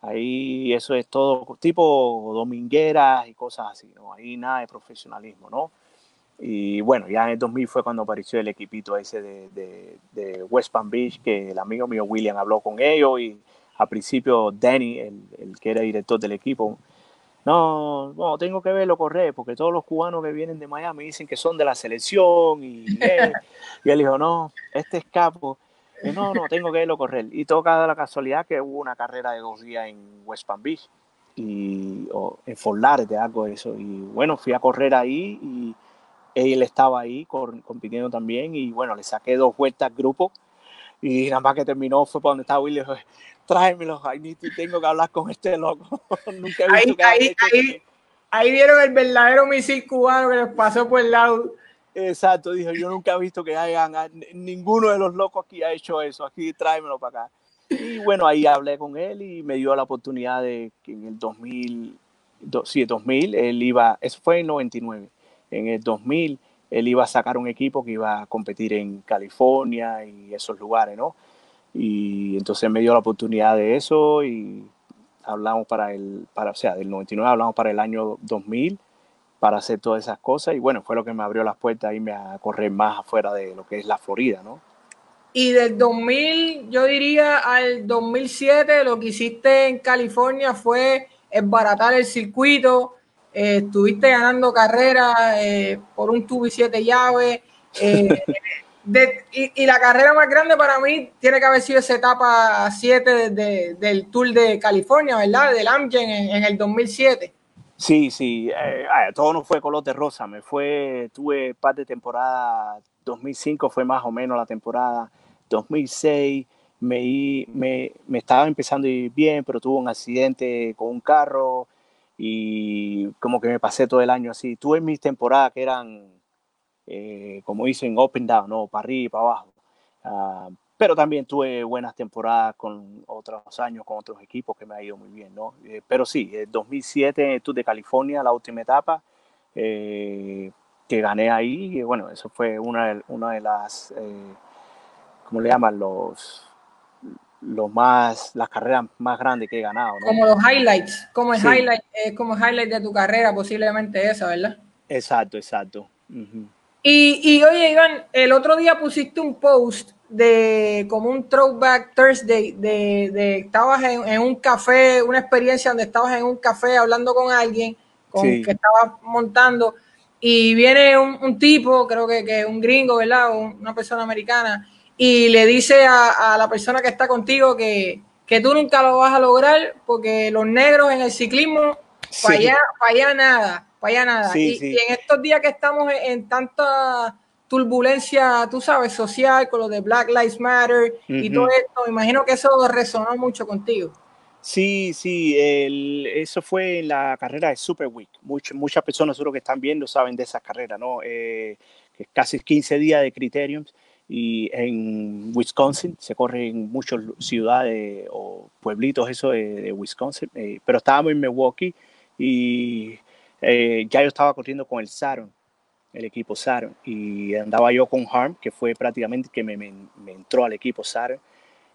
Ahí eso es todo tipo domingueras y cosas así, ¿no? Ahí nada de profesionalismo, ¿no? Y bueno, ya en el 2000 fue cuando apareció el equipito ese de, de, West Palm Beach, que el amigo mío William habló con ellos y al principio Danny, el, el que era director del equipo, no, no, tengo que verlo correr, porque todos los cubanos que vienen de Miami dicen que son de la selección y, él, y él dijo, no, este es capo. Y no, no, tengo que verlo correr. Y toca la casualidad que hubo una carrera de dos días en West Palm Beach y o en Fort de algo de eso. Y bueno, fui a correr ahí y él estaba ahí compitiendo también y bueno, le saqué dos vueltas al grupo y nada más que terminó fue para donde estaba Willy y dijo, tráemelo, tengo que hablar con este loco. Nunca he visto ahí, que ahí, ahí, vieron el verdadero misil cubano que les pasó por el lado. Exacto, dijo, yo nunca he visto que hayan, ninguno de los locos aquí ha hecho eso, aquí tráemelo para acá. Y bueno, ahí hablé con él y me dio la oportunidad de que en el 2000, sí, 2000, él iba, eso fue en 99, en el 2000 él iba a sacar un equipo que iba a competir en California y esos lugares, ¿no? Y entonces me dio la oportunidad de eso y hablamos para el, para, o sea, del 99 hablamos para el año 2000 para hacer todas esas cosas y bueno, fue lo que me abrió las puertas y me a correr más afuera de lo que es la Florida, ¿no? Y del 2000, yo diría al 2007, lo que hiciste en California fue embaratar el circuito, eh, estuviste ganando carreras eh, por un tubo y siete llaves. Eh, y, la carrera más grande para mí tiene que haber sido esa etapa 7 del Tour de California, ¿verdad? Del Amgen en, el 2007. Sí, sí, todo no fue color de rosa, me fue, tuve parte de temporada 2005 fue más o menos la temporada 2006, me, me, me estaba empezando a ir bien, pero tuve un accidente con un carro, y como que me pasé todo el año así. Tuve mis temporadas que eran, eh, como dicen, and down, ¿no? para arriba y para abajo. Ah, pero también tuve buenas temporadas con otros años, con otros equipos que me ha ido muy bien, ¿no? Eh, pero sí, en 2007 en Tour de California, la última etapa, eh, que gané ahí, y bueno, eso fue una de, una de las, ¿cómo le llaman? Los los más, las carreras más grandes que he ganado. Como los highlights, como el highlight, es como highlight de tu carrera, posiblemente esa, ¿verdad? Exacto, exacto. y, y, oye, Iván, el otro día pusiste un post de como un throwback Thursday, de, de estabas en, un café, una experiencia donde estabas en un café hablando con alguien con, que estaba montando y viene un, tipo, creo que, que, un gringo, ¿verdad? una persona americana y le dice a, la persona que está contigo que, que, tú nunca lo vas a lograr porque los negros en el ciclismo, para, allá, para allá nada, para allá nada. y, en estos días que estamos en tanta turbulencia, tú sabes, social, con lo de Black Lives Matter y todo esto. imagino que eso resonó mucho contigo. Sí, sí, eso fue en la carrera de Super Week. muchas personas seguro que están viendo saben de esa carrera, ¿no? Eh, casi 15 días de criteriums y en Wisconsin se corre en muchas ciudades o pueblitos eso de, Wisconsin, eh, pero estábamos en Milwaukee y eh, ya yo estaba corriendo con el Saturn el equipo Saturn y andaba yo con Harm, que fue prácticamente que me, me, entró al equipo Saturn.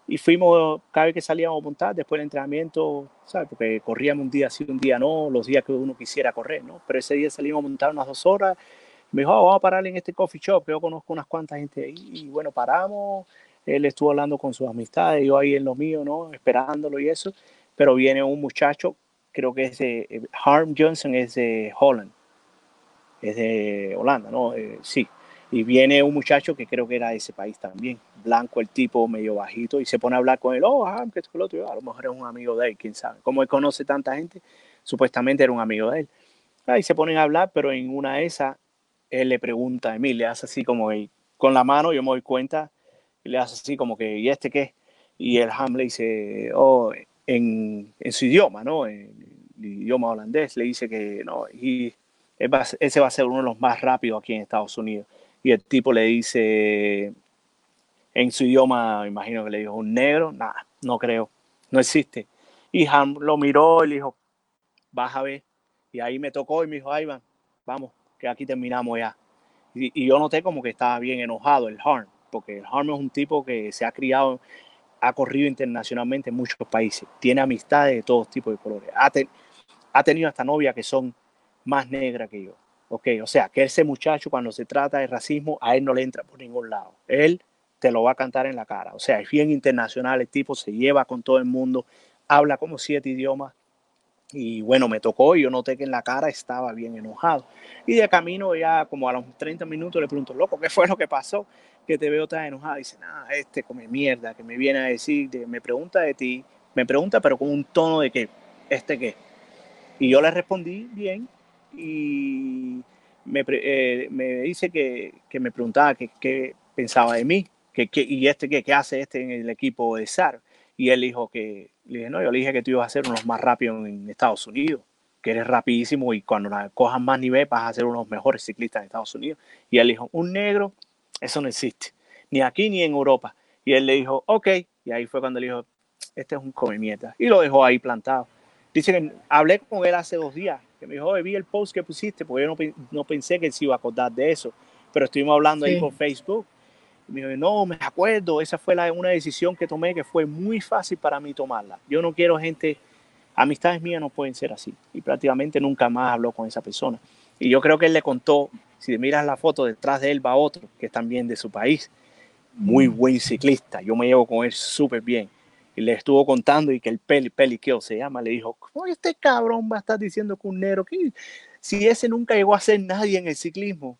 Y fuimos, cada vez que salíamos a montar, después del entrenamiento, ¿sabes? Porque corríamos un día sí, un día no, los días que uno quisiera correr, ¿no? Pero ese día salimos a montar unas dos horas. Me dijo, oh, vamos a parar en este coffee shop, yo conozco unas cuantas gente ahí. Y bueno, paramos. Él estuvo hablando con sus amistades, yo ahí en lo mío, ¿no? Esperándolo y eso. Pero viene un muchacho, creo que es de eh, Harm Johnson, es de Holland es de Holanda, ¿no? Eh, sí. Y viene un muchacho que creo que era de ese país también, blanco el tipo, medio bajito, y se pone a hablar con él, oh, ah, que esto, lo otro, a lo mejor es un amigo de él, quién sabe. Como él conoce tanta gente, supuestamente era un amigo de él. Ahí se ponen a hablar, pero en una de esas, él le pregunta a mí, le hace así como, con la mano, yo me doy cuenta, y le hace así como que, ¿y este qué? Y el Ham le dice, oh, en, su idioma, ¿no? En idioma holandés, le dice que, no, y ese va a ser uno de los más rápidos aquí en Estados Unidos. Y el tipo le dice en su idioma, imagino que le dijo, un negro, nada, no creo, no existe. Y Ham lo miró y le dijo, vas a ver. Y ahí me tocó y me dijo, ahí vamos, que aquí terminamos ya. Y, yo noté como que estaba bien enojado el Harm, porque el Harm es un tipo que se ha criado, ha corrido internacionalmente en muchos países, tiene amistades de todos tipos de colores, ha, ha tenido hasta novias que son más negra que yo. Ok, o sea, que ese muchacho cuando se trata de racismo, a él no le entra por ningún lado. Él te lo va a cantar en la cara. O sea, es bien internacional, el tipo se lleva con todo el mundo, habla como siete idiomas. Y bueno, me tocó y yo noté que en la cara estaba bien enojado. Y de camino ya como a los 30 minutos le pregunto, loco, ¿qué fue lo que pasó? Que te veo tan enojado. dice, nada, este come mierda, que me viene a decir, me pregunta de ti, me pregunta pero con un tono de que, ¿este qué? Y yo le respondí bien y me, eh, me dice que, que, me preguntaba qué pensaba de mí, que, y este qué, hace este en el equipo de SAR. Y él dijo que, le dije, no, yo le dije que tú ibas a ser uno de los más rápidos en Estados Unidos, que eres rapidísimo y cuando la cojas más nivel vas a ser uno de los mejores ciclistas en Estados Unidos. Y él dijo, un negro, eso no existe, ni aquí ni en Europa. Y él le dijo, ok, y ahí fue cuando le dijo, este es un comimieta. Y lo dejó ahí plantado. Dice que hablé con él hace dos días que me dijo, vi el post que pusiste, porque yo no, no, pensé que él se iba a acordar de eso, pero estuvimos hablando ahí por Facebook. Y me dijo, no, me acuerdo, esa fue la, una decisión que tomé que fue muy fácil para mí tomarla. Yo no quiero gente, amistades mías no pueden ser así. Y prácticamente nunca más habló con esa persona. Y yo creo que él le contó, si miras la foto, detrás de él va otro, que es también de su país, muy mm. buen ciclista. Yo me llevo con él súper bien y le estuvo contando y que el Peli, Peli se llama, le dijo, ¿cómo este cabrón va a estar diciendo que un negro? que Si ese nunca llegó a ser nadie en el ciclismo.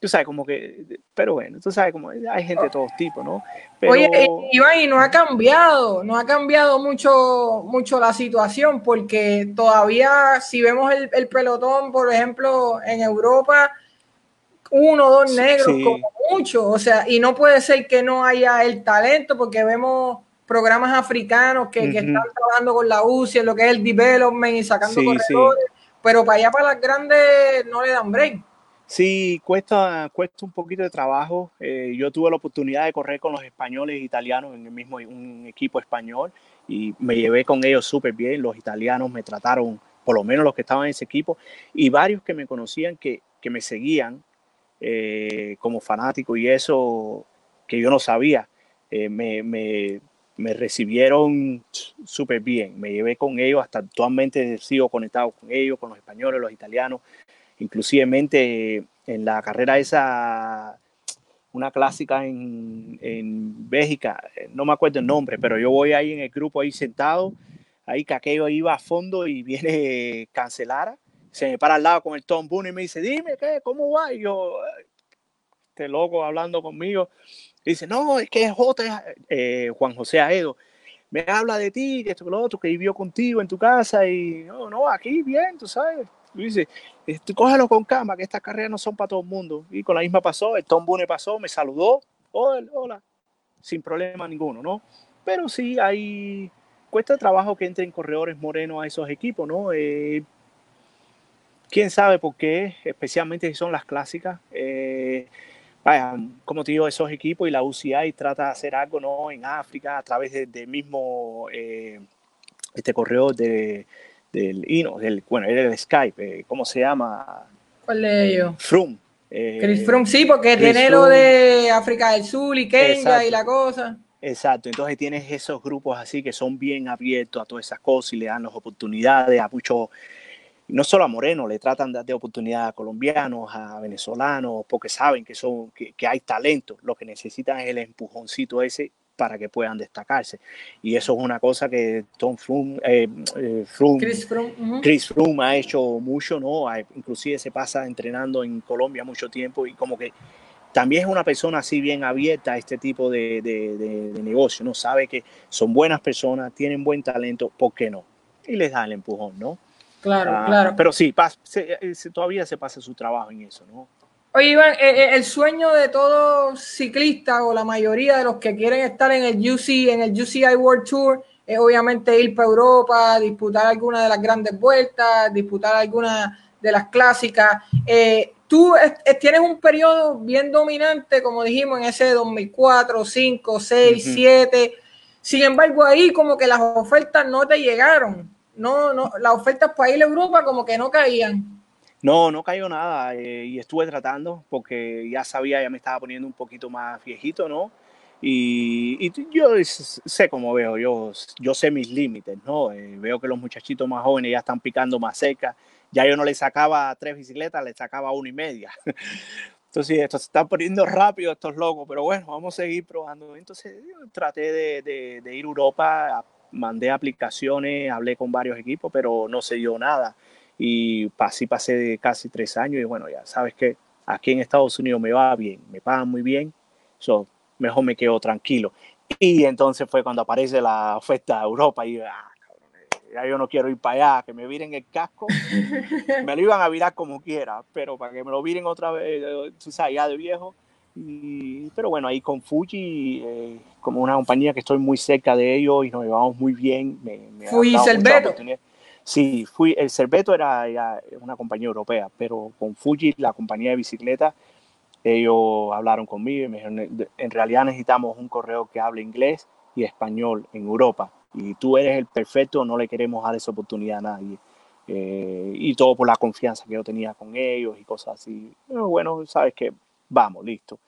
Tú sabes, como que, pero bueno, tú sabes, como hay gente de todos tipos, ¿no? Oye, Iván, y no ha cambiado, no ha cambiado mucho, mucho la situación, porque todavía, si vemos el, el pelotón, por ejemplo, en Europa, uno o dos negros, como mucho, o sea, y no puede ser que no haya el talento, porque vemos programas africanos que, están trabajando con la UCI en lo que es el development y sacando corredores, pero para allá, para las grandes, no le dan break. Sí, cuesta, cuesta un poquito de trabajo. Eh, yo tuve la oportunidad de correr con los españoles e italianos en el mismo un equipo español y me llevé con ellos súper bien. Los italianos me trataron, por lo menos los que estaban en ese equipo, y varios que me conocían, que, que me seguían eh, como fanático y eso que yo no sabía. Eh, me, me, me recibieron súper bien, me llevé con ellos, hasta actualmente sigo conectado con ellos, con los españoles, los italianos, inclusivemente en la carrera esa una clásica en, en Bélgica, no me acuerdo el nombre, pero yo voy ahí en el grupo ahí sentado, ahí que aquello iba a fondo y viene cancelara, se me para al lado con el Tom Boone y me dice, dime, ¿qué? ¿Cómo va? Y yo, este loco hablando conmigo, dice, no, es que es J, eh, Juan José Aedo, me habla de ti, que esto, que lo otro, que vivió contigo en tu casa y no, no, aquí bien, tú sabes. Dice, este, cógelo con calma, que estas carreras no son para todo el mundo. Y con la misma pasó, el Tom Boone pasó, me saludó, hola, hola, sin problema ninguno, ¿no? Pero sí hay, cuesta trabajo que entren corredores morenos a esos equipos, ¿no? Eh, quién sabe por qué, especialmente si son las clásicas. Eh, vaya, como te digo, esos equipos y la UCI trata de hacer algo ¿no? en África a través del de mismo eh, este correo de, del INO, del, bueno, era el Skype, eh, ¿cómo se llama? ¿Cuál de ellos? Frum. Eh, Chris Frum, sí, porque tiene lo de África del Sur y Kenia y la cosa. Exacto, entonces tienes esos grupos así que son bien abiertos a todas esas cosas y le dan las oportunidades a muchos no solo a Moreno, le tratan de dar oportunidad a colombianos, a venezolanos, porque saben que, son, que, hay talento. Lo que necesitan es el empujoncito ese para que puedan destacarse. Y eso es una cosa que Tom Froome, eh, eh, Chris, Froome, ha hecho mucho, ¿no? Inclusive se pasa entrenando en Colombia mucho tiempo y como que también es una persona así bien abierta a este tipo de, de, de negocio, ¿no? Sabe que son buenas personas, tienen buen talento, ¿por qué no? Y les da el empujón, ¿no? Claro, ah, claro. Pero sí, eh, todavía se pasa su trabajo en eso, ¿no? Oye, Iván, eh, eh, el sueño de todo ciclista o la mayoría de los que quieren estar en el UC, en el UCI World Tour, es obviamente ir para Europa, disputar alguna de las grandes vueltas, disputar alguna de las clásicas. tú tienes un periodo bien dominante, como dijimos, en ese 2004, 5, 6, 7. Sin embargo, ahí como que las ofertas no te llegaron no, no, las ofertas para ir a Europa como que no caían. No, no cayó nada eh, y estuve tratando porque ya sabía, ya me estaba poniendo un poquito más viejito, ¿no? Y, yo sé cómo veo, yo, yo sé mis límites, ¿no? Eh, veo que los muchachitos más jóvenes ya están picando más cerca. Ya yo no le sacaba tres bicicletas, le sacaba una y media. Entonces, esto se está poniendo rápido estos locos, pero bueno, vamos a seguir probando. Entonces, traté de, de, de ir a Europa mandé aplicaciones, hablé con varios equipos, pero no se dio nada. Y así pasé de casi tres años y bueno, ya sabes que aquí en Estados Unidos me va bien, me pagan muy bien, so, mejor me quedo tranquilo. Y entonces fue cuando aparece la oferta de Europa y ah, ya yo no quiero ir para allá, que me viren el casco, me lo iban a virar como quiera, pero para que me lo viren otra vez, tú sabes, ya de viejo, pero bueno, ahí con Fuji, eh, como una compañía que estoy muy cerca de ellos y nos llevamos muy bien. Me, me ¿Fui Cerveto? Sí, fui, el Cerveto era una compañía europea, pero con Fuji, la compañía de bicicleta, ellos hablaron conmigo y me dijeron, en realidad necesitamos un correo que hable inglés y español en Europa. Y tú eres el perfecto, no le queremos dar esa oportunidad a nadie. Eh, y todo por la confianza que yo tenía con ellos y cosas así. Pero bueno, sabes que vamos, listo.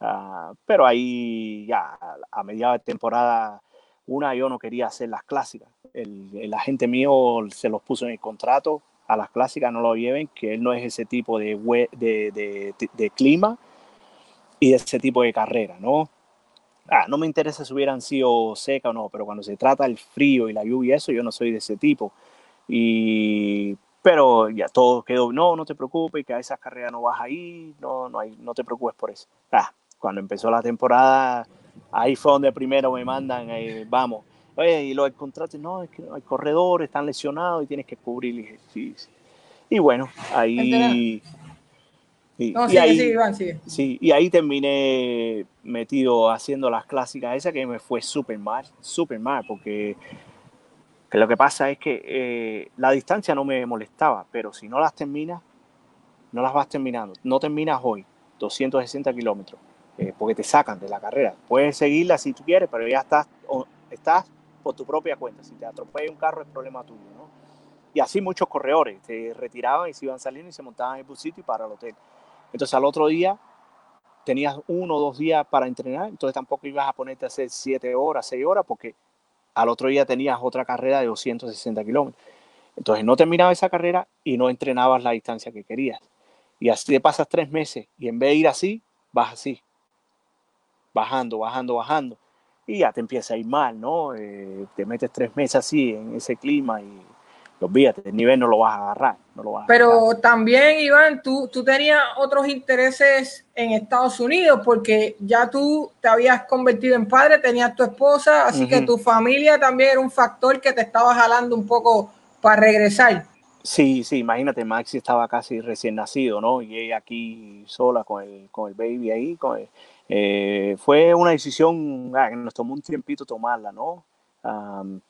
Ah, pero ahí ya a mediados de temporada, una yo no quería hacer las clásicas. El, el, agente mío se los puso en el contrato, a las clásicas no lo lleven, que él no es ese tipo de, de, de, clima y de ese tipo de carrera, ¿no? Ah, no me interesa si hubieran sido seca o no, pero cuando se trata del frío y la lluvia, eso yo no soy de ese tipo. Y pero ya todo quedó, no, no te preocupes, que a esas carreras no vas a ir, no, no, hay, no te preocupes por eso. Ah, cuando empezó la temporada, ahí fue donde primero me mandan, vamos, oye, y los contratos, no, es que hay corredores, están lesionados y tienes que cubrir. Y, y bueno, ahí... Y, no, ahí, sí, y ahí terminé metido haciendo las clásicas esas que me fue súper mal, súper mal, porque que lo que pasa es que eh, la distancia no me molestaba, pero si no las terminas, no las vas terminando. No terminas hoy 260 kilómetros, eh, porque te sacan de la carrera. Puedes seguirla si tú quieres, pero ya estás, estás por tu propia cuenta. Si te atropella un carro es problema tuyo, ¿no? Y así muchos corredores se retiraban y se iban saliendo y se montaban en el busito y para el hotel. Entonces al otro día tenías uno o dos días para entrenar, entonces tampoco ibas a ponerte a hacer siete horas, seis horas, porque al otro día tenías otra carrera de 260 kilómetros. Entonces no terminabas esa carrera y no entrenabas la distancia que querías. Y así te pasas tres meses y en vez de ir así, vas así. Bajando, bajando, bajando, y ya te empieza a ir mal, ¿no? Eh, te metes tres meses así en ese clima y olvídate, el nivel no lo vas a agarrar. No lo vas Pero también, Iván, tú, tú tenías otros intereses en Estados Unidos porque ya tú te habías convertido en padre, tenías tu esposa, así que tu familia también era un factor que te estaba jalando un poco para regresar. Sí, sí, imagínate, Maxi estaba casi recién nacido, ¿no? Y ella aquí sola con el, con el baby ahí. Con eh, fue una decisión ah, que nos tomó un tiempito tomarla, ¿no?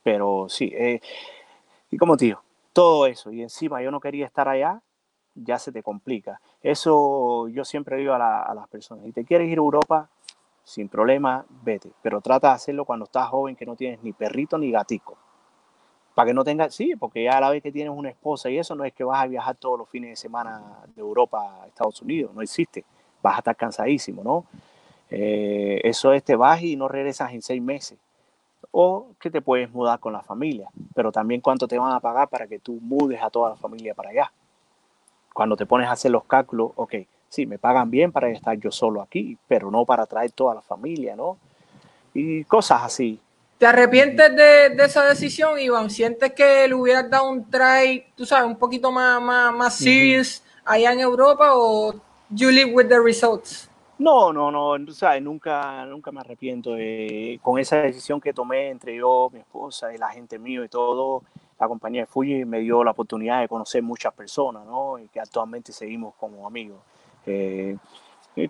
pero sí, eh, y como tío, todo eso, y encima yo no quería estar allá, ya se te complica. Eso yo siempre digo a, las personas, si te quieres ir a Europa, sin problema, vete, pero trata de hacerlo cuando estás joven, que no tienes ni perrito ni gatico. Para que no tengas, sí, porque ya a la vez que tienes una esposa y eso no es que vas a viajar todos los fines de semana de Europa a Estados Unidos, no existe. Vas a estar cansadísimo, ¿no? Eh, eso es, te vas y no regresas en seis meses o que te puedes mudar con la familia, pero también cuánto te van a pagar para que tú mudes a toda la familia para allá. Cuando te pones a hacer los cálculos, ok, sí, me pagan bien para estar yo solo aquí, pero no para traer toda la familia, ¿no? Y cosas así. ¿Te arrepientes de, esa decisión, Iván? ¿Sientes que le hubieras dado un try, tú sabes, un poquito más, más, más serious allá en Europa o you live with the results? No, no, no, nunca, nunca me arrepiento con esa decisión que tomé entre yo, mi esposa y la gente mío y todo. La compañía de Fuji me dio la oportunidad de conocer muchas personas, ¿no? Y que actualmente seguimos como amigos. Eh,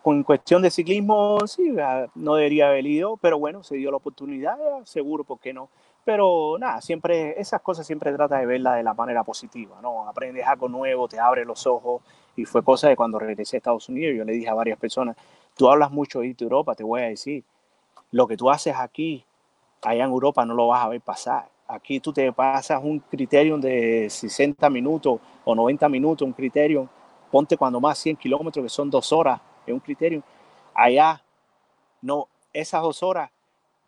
con cuestión de ciclismo, sí, no debería haber ido, pero bueno, se dio la oportunidad, seguro, ¿por qué no? Pero nada, siempre, esas cosas siempre trata de verlas de la manera positiva, ¿no? Aprendes algo nuevo, te abre los ojos, y fue cosa de cuando regresé a Estados Unidos, yo le dije a varias personas, tú hablas mucho de irte a Europa, te voy a decir, lo que tú haces aquí, allá en Europa no lo vas a ver pasar. Aquí tú te pasas un criterio de 60 minutos o 90 minutos, un criterio, ponte cuando más 100 kilómetros, que son dos horas, es un criterio. Allá, no, esas dos horas,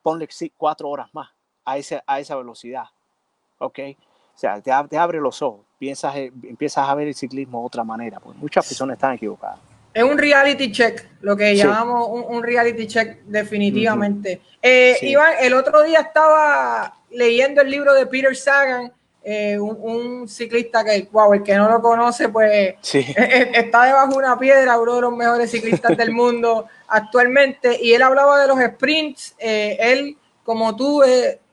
ponle cuatro horas más a, ese, a esa velocidad. ¿Ok? O sea, te, te abre los ojos, piensas, eh, empiezas a ver el ciclismo de otra manera, porque muchas personas están equivocadas. Es un reality check, lo que llamamos un, reality check definitivamente. Eh, Iván, el otro día estaba leyendo el libro de Peter Sagan, eh, un, ciclista que, wow, el que no lo conoce, pues está debajo de una piedra, uno de los mejores ciclistas del mundo actualmente, y él hablaba de los sprints. él, como tú,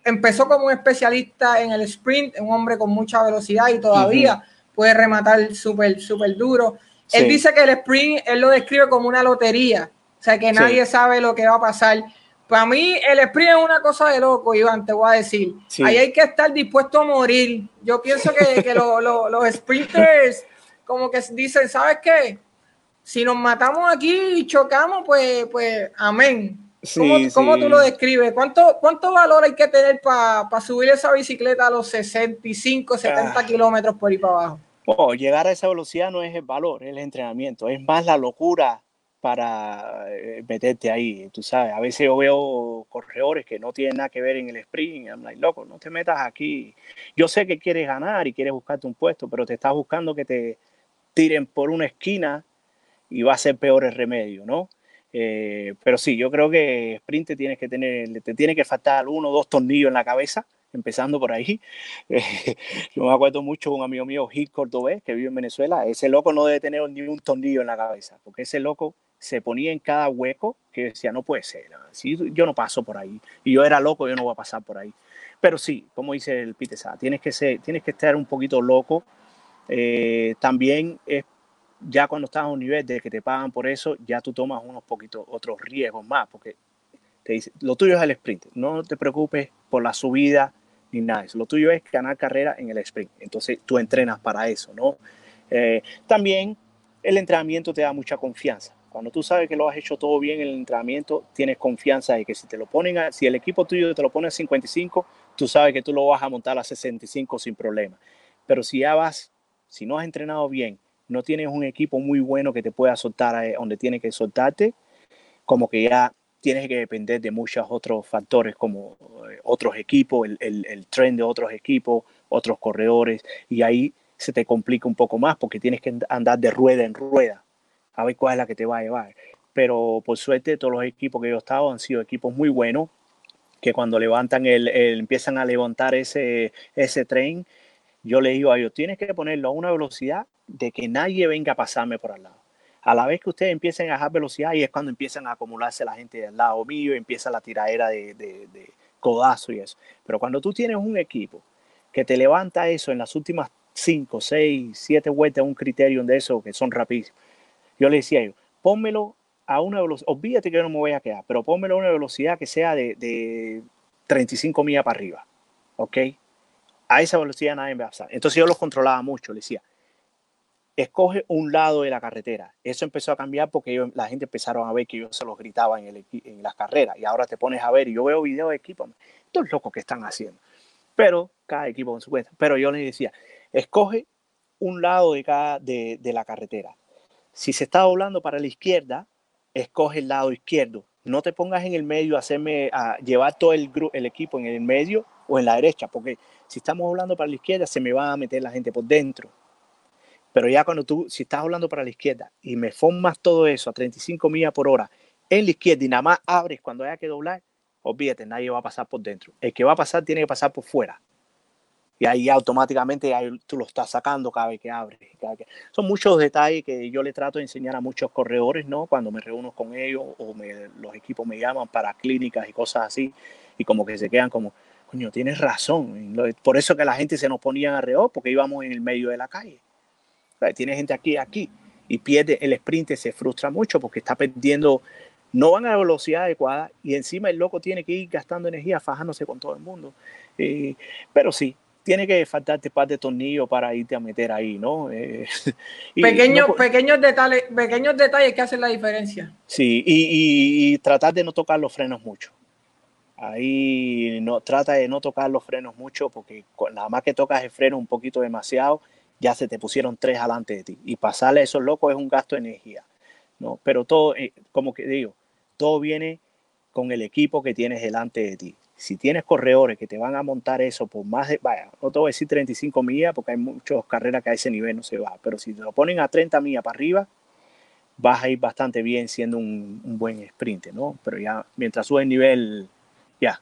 empezó como un especialista en el sprint, un hombre con mucha velocidad y todavía puede rematar súper, súper duro. Él dice que el sprint, él lo describe como una lotería, o sea que nadie sabe lo que va a pasar. Para mí, el sprint es una cosa de loco, Iván, te voy a decir. Ahí hay que estar dispuesto a morir. Yo pienso que, que los sprinters, como que dicen, ¿sabes qué? Si nos matamos aquí y chocamos, pues, pues, amén ¿Cómo, tú lo describes? ¿Cuánto, ¿Cuánto valor hay que tener para subir esa bicicleta a los 65, 70 ah. kilómetros por ahí para abajo? Oh, llegar a esa velocidad no es el valor, es el entrenamiento, es más la locura para eh, meterte ahí. Tú sabes, a veces yo veo corredores que no tienen nada que ver en el sprint. I'm like, loco, no te metas aquí. Yo sé que quieres ganar y quieres buscarte un puesto, pero te estás buscando que te tiren por una esquina y va a ser peor el remedio, ¿no? Eh, pero sí, yo creo que sprint te tienes que tener, te tiene que faltar uno o dos tornillos en la cabeza, empezando por ahí. yo me acuerdo mucho de un amigo mío, Gil Cordobés, que vive en Venezuela. Ese loco no debe tener ni un tornillo en la cabeza, porque ese loco se ponía en cada hueco que decía, no puede ser, si yo no paso por ahí. Y yo era loco, yo no voy a pasar por ahí. Pero sí, como dice el Pitesa, tienes que, ser, tienes que estar un poquito loco. Eh, también es ya cuando estás a un nivel de que te pagan por eso, ya tú tomas unos poquitos otros riesgos más, porque te dice, lo tuyo es el sprint, no te preocupes por la subida ni nada eso, lo tuyo es ganar carrera en el sprint, entonces tú entrenas para eso, ¿no? Eh, también el entrenamiento te da mucha confianza. Cuando tú sabes que lo has hecho todo bien en el entrenamiento, tienes confianza de que si te lo ponen si el equipo tuyo te lo pone a 55, tú sabes que tú lo vas a montar a 65 sin problema. Pero si ya vas, si no has entrenado bien, no tienes un equipo muy bueno que te pueda soltar donde tiene que soltarte, como que ya tienes que depender de muchos otros factores como eh, otros equipos, el, el, tren de otros equipos, otros corredores, y ahí se te complica un poco más porque tienes que andar de rueda en rueda a ver cuál es la que te va a llevar. pero por suerte todos los equipos que yo he estado han sido equipos muy buenos, que cuando levantan el, empiezan a levantar ese, ese tren, yo le digo a ellos, tienes que ponerlo a una velocidad de que nadie venga a pasarme por al lado. A la vez que ustedes empiecen a bajar velocidad, y es cuando empiezan a acumularse la gente del lado mío, empieza la tiradera de, de, codazo y eso. Pero cuando tú tienes un equipo que te levanta eso en las últimas 5, 6, 7 vueltas, un criterio de eso que son rapidísimos. Yo le decía ellos, pónmelo a una velocidad, olvídate que yo no me voy a quedar, pero pónmelo a una velocidad que sea de, de 35 millas para arriba, ¿ok? A esa velocidad nadie me va a pasar. Entonces yo los controlaba mucho, le decía, escoge un lado de la carretera. Eso empezó a cambiar porque la gente empezaron a ver que yo se los gritaba en, las carreras y ahora te pones a ver y yo veo videos de equipos, estos locos que están haciendo. Pero cada equipo con su cuenta. Pero yo les decía, escoge un lado de cada de, la carretera. Si se está doblando para la izquierda, escoge el lado izquierdo. No te pongas en el medio a hacerme a llevar todo el, el equipo en el medio o en la derecha, porque si estamos hablando para la izquierda se me va a meter la gente por dentro. Pero ya cuando tú, si estás hablando para la izquierda y me formas todo eso a 35 millas por hora en la izquierda y nada más abres cuando haya que doblar, olvídate, nadie va a pasar por dentro. El que va a pasar tiene que pasar por fuera. Y ahí automáticamente tú lo estás sacando cada vez que abres. Son muchos detalles que yo le trato de enseñar a muchos corredores, ¿no? Cuando me reúno con ellos o los equipos me llaman para clínicas y cosas así. Y como que se quedan como, coño, tienes razón. Por eso que la gente se nos ponía alrededor, porque íbamos en el medio de la calle. Tiene gente aquí, aquí, y pierde el sprint, se frustra mucho porque está perdiendo, no van a la velocidad adecuada y encima el loco tiene que ir gastando energía, fajándose con todo el mundo. Eh, pero sí, tiene que faltarte par de tornillos para irte a meter ahí, ¿no? Eh, pequeños, pequeños, detalles, pequeños detalles que hacen la diferencia. Sí, y, y, tratar de no tocar los frenos mucho. Ahí no, trata de no tocar los frenos mucho porque nada más que tocas el freno un poquito demasiado ya se te pusieron tres adelante de ti. Y pasarle a esos locos es un gasto de energía. ¿no? Pero todo, eh, como que digo, todo viene con el equipo que tienes delante de ti. Si tienes corredores que te van a montar eso por más de, vaya, no te voy a decir 35 millas porque hay muchas carreras que a ese nivel no se va, pero si te lo ponen a 30 millas para arriba, vas a ir bastante bien siendo un, buen sprint, ¿no? Pero ya mientras sube el nivel, ya.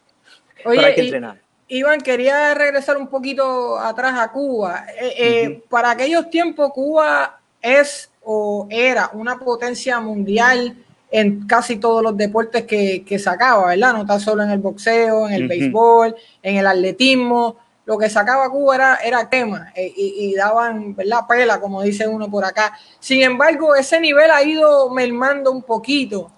Oye, hay que entrenar. Iván, quería regresar un poquito atrás a Cuba. Eh, eh, para aquellos tiempos, Cuba es o era una potencia mundial en casi todos los deportes que, que sacaba, ¿verdad? No está solo en el boxeo, en el béisbol, en el atletismo. Lo que sacaba Cuba era, era quema eh, y, daban, ¿verdad? Pela, como dice uno por acá. Sin embargo, ese nivel ha ido mermando un poquito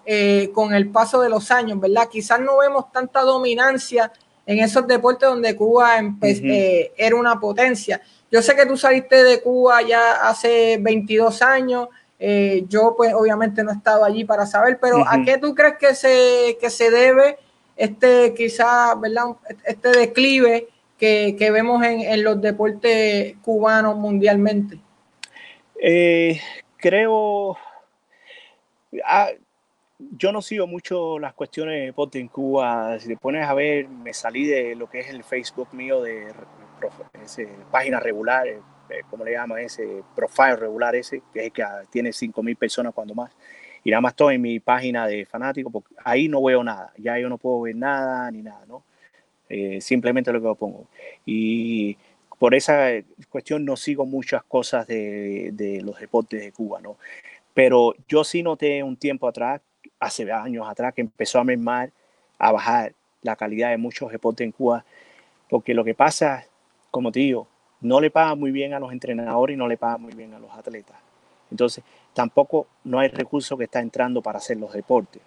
con el paso de los años, ¿verdad? Quizás no vemos tanta dominancia en esos deportes donde Cuba eh, era una potencia. Yo sé que tú saliste de Cuba ya hace 22 años, eh, yo pues obviamente no he estado allí para saber, pero ¿a qué tú crees que se, que se debe este quizá, ¿verdad? Este declive que, vemos en, los deportes cubanos mundialmente? Eh, creo, ah, yo no sigo mucho las cuestiones de deporte en Cuba. Si te pones a ver, me salí de lo que es el Facebook mío de ese, página regular, eh, eh, ¿cómo le llaman ese? Profile regular ese, que es que tiene 5.000 personas cuando más. Y nada más estoy en mi página de fanático, porque ahí no veo nada. Ya yo no puedo ver nada ni nada, ¿no? Eh, simplemente lo que pongo. Y por esa cuestión no sigo muchas cosas de, de los deportes de Cuba, ¿no? Pero yo sí noté un tiempo atrás hace años atrás que empezó a mermar, a bajar la calidad de muchos deportes en Cuba, porque lo que pasa, como te digo, no le pagan muy bien a los entrenadores y no le pagan muy bien a los atletas. Entonces, tampoco no hay recurso que está entrando para hacer los deportes,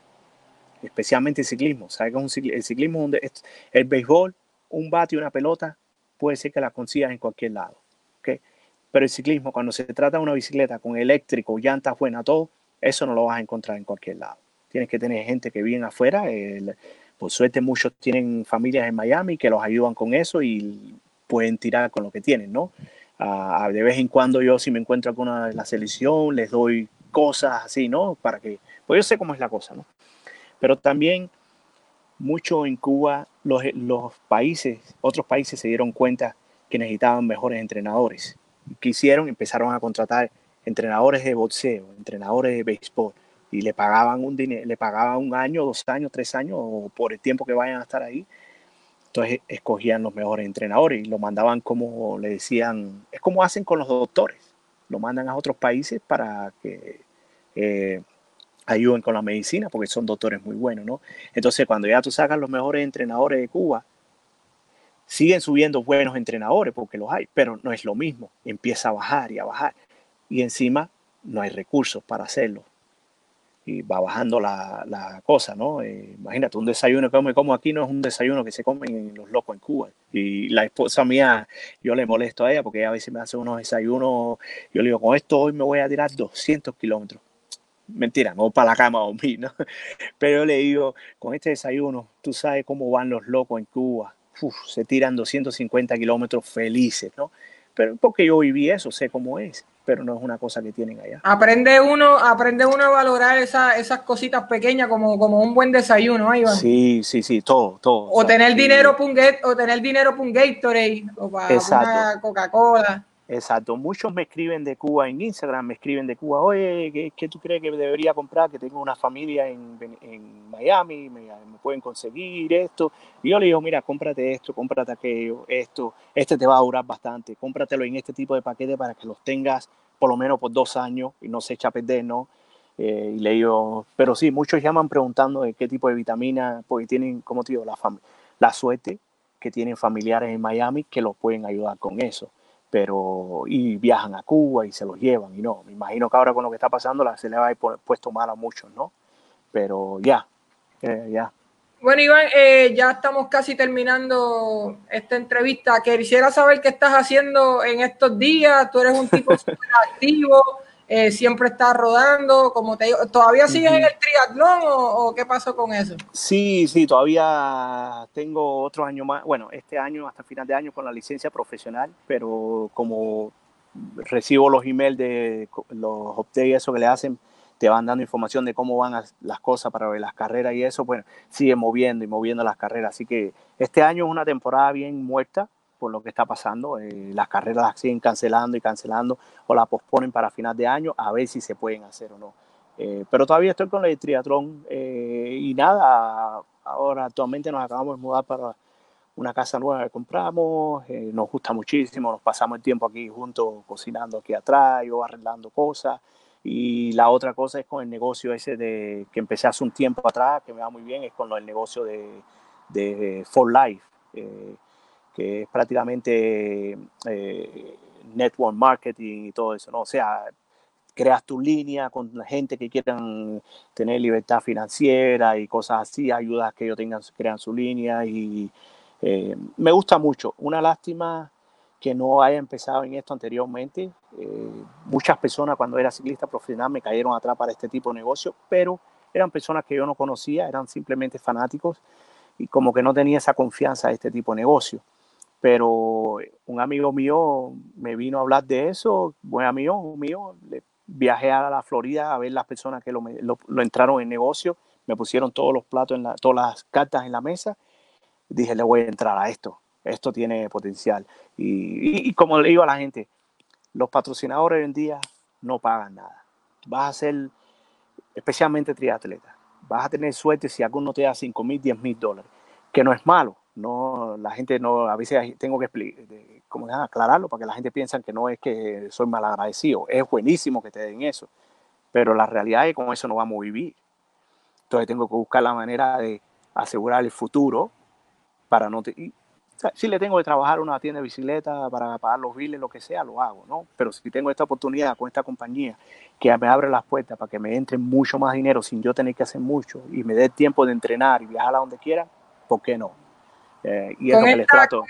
especialmente el ciclismo. ¿Sabes el ciclismo es el béisbol, un bate y una pelota, puede ser que la consigas en cualquier lado. Pero el ciclismo, cuando se trata de una bicicleta con eléctrico, llantas buenas, todo, eso no lo vas a encontrar en cualquier lado tienes que tener gente que viene afuera. por suerte muchos tienen familias en Miami que los ayudan con eso y pueden tirar con lo que tienen, ¿no? de vez en cuando yo si me encuentro con una la selección les doy cosas así, ¿no? Para que, pues yo sé cómo es la cosa, ¿no? Pero también mucho en Cuba los, los países, otros países se dieron cuenta que necesitaban mejores entrenadores. ¿Qué hicieron? Empezaron a contratar entrenadores de boxeo, entrenadores de béisbol, y le pagaban un le pagaban un año, dos años, tres años o por el tiempo que vayan a estar ahí. Entonces escogían los mejores entrenadores y lo mandaban como le decían, es como hacen con los doctores, lo mandan a otros países para que eh, ayuden con la medicina porque son doctores muy buenos, ¿no? Entonces cuando ya tú sacas los mejores entrenadores de Cuba, siguen subiendo buenos entrenadores porque los hay, pero no es lo mismo, empieza a bajar y a bajar y encima no hay recursos para hacerlo y va bajando la, la cosa, ¿no? Eh, imagínate, un desayuno que me como aquí no es un desayuno que se comen los locos en Cuba. Y la esposa mía, yo le molesto a ella porque a veces me hace unos desayunos, yo le digo, con esto hoy me voy a tirar 200 kilómetros. Mentira, no para la cama o mí, ¿no? Pero yo le digo, con este desayuno, tú sabes cómo van los locos en Cuba. se tiran 250 kilómetros felices, ¿no? Pero porque yo viví eso, sé cómo es pero no es una cosa que tienen allá. Aprende uno, aprende uno a valorar esas cositas pequeñas como, como un buen desayuno, Iván. Sí, sí, sí, todo, todo. O, tener dinero para o tener dinero para un Gatorade o para una Coca-Cola. Exacto, muchos me escriben de Cuba en Instagram, me escriben de Cuba, oye, ¿qué, tú crees que debería comprar? Que tengo una familia en, Miami, me, me, pueden conseguir esto. Y yo le digo, mira, cómprate esto, cómprate aquello, esto, este te va a durar bastante, cómpratelo en este tipo de paquete para que los tengas por lo menos por dos años y no se echa a perder, ¿no? Eh, y le digo, pero sí, muchos llaman preguntando de qué tipo de vitamina, porque tienen, como te digo, la, la suerte que tienen familiares en Miami que los pueden ayudar con eso pero y viajan a Cuba y se los llevan y no, me imagino que ahora con lo que está pasando se le va a ir puesto mal a muchos, ¿no? Pero ya, eh, ya. Bueno, Iván, eh, ya estamos casi terminando esta entrevista. Quisiera saber qué estás haciendo en estos días. Tú eres un tipo súper activo, eh, siempre está rodando, como te digo, ¿todavía sigues en el triatlón o, qué pasó con eso? Sí, sí, todavía tengo otro año más, bueno, este año hasta final de año con la licencia profesional, pero como recibo los emails de los updates y eso que le hacen, te van dando información de cómo van las cosas para ver las carreras y eso, bueno, sigue moviendo y moviendo las carreras, así que este año es una temporada bien muerta, por lo que está pasando. Eh, las carreras las siguen cancelando y cancelando o la posponen para final de año a ver si se pueden hacer o no. Eh, pero todavía estoy con el triatlón eh, y nada, ahora actualmente nos acabamos de mudar para una casa nueva que compramos, nos gusta muchísimo, nos pasamos el tiempo aquí juntos cocinando aquí atrás, yo arreglando cosas. Y la otra cosa es con el negocio ese de que empecé hace un tiempo atrás, que me va muy bien, es con el negocio de, de For Life que es prácticamente eh, network marketing y todo eso, ¿no? O sea, creas tu línea con la gente que quieran tener libertad financiera y cosas así, ayudas que ellos tengan, crean su línea y eh, me gusta mucho. Una lástima que no haya empezado en esto anteriormente. Eh, muchas personas cuando era ciclista profesional me cayeron atrás para este tipo de negocio, pero eran personas que yo no conocía, eran simplemente fanáticos y como que no tenía esa confianza en este tipo de negocio pero un amigo mío me vino a hablar de eso, buen amigo mío, viajé a la Florida a ver las personas que lo, entraron en negocio, me pusieron todos los platos, en la, todas las cartas en la mesa, dije, le voy a entrar a esto, esto tiene potencial. Y, y, como le digo a la gente, los patrocinadores hoy en día no pagan nada. Vas a ser, especialmente triatleta, vas a tener suerte si alguno te da 5 mil, 10 mil dólares, que no es malo, no, la gente no, a veces tengo que como aclararlo para que la gente piensa que no es que soy mal agradecido, es buenísimo que te den eso, pero la realidad es que con eso no vamos a vivir. Entonces tengo que buscar la manera de asegurar el futuro para no... si le tengo que trabajar una tienda de bicicleta para pagar los biles, lo que sea, lo hago, ¿no? Pero si tengo esta oportunidad con esta compañía que me abre las puertas para que me entre mucho más dinero sin yo tener que hacer mucho y me dé tiempo de entrenar y viajar a donde quiera, ¿por qué no? Eh, y es lo que les trato.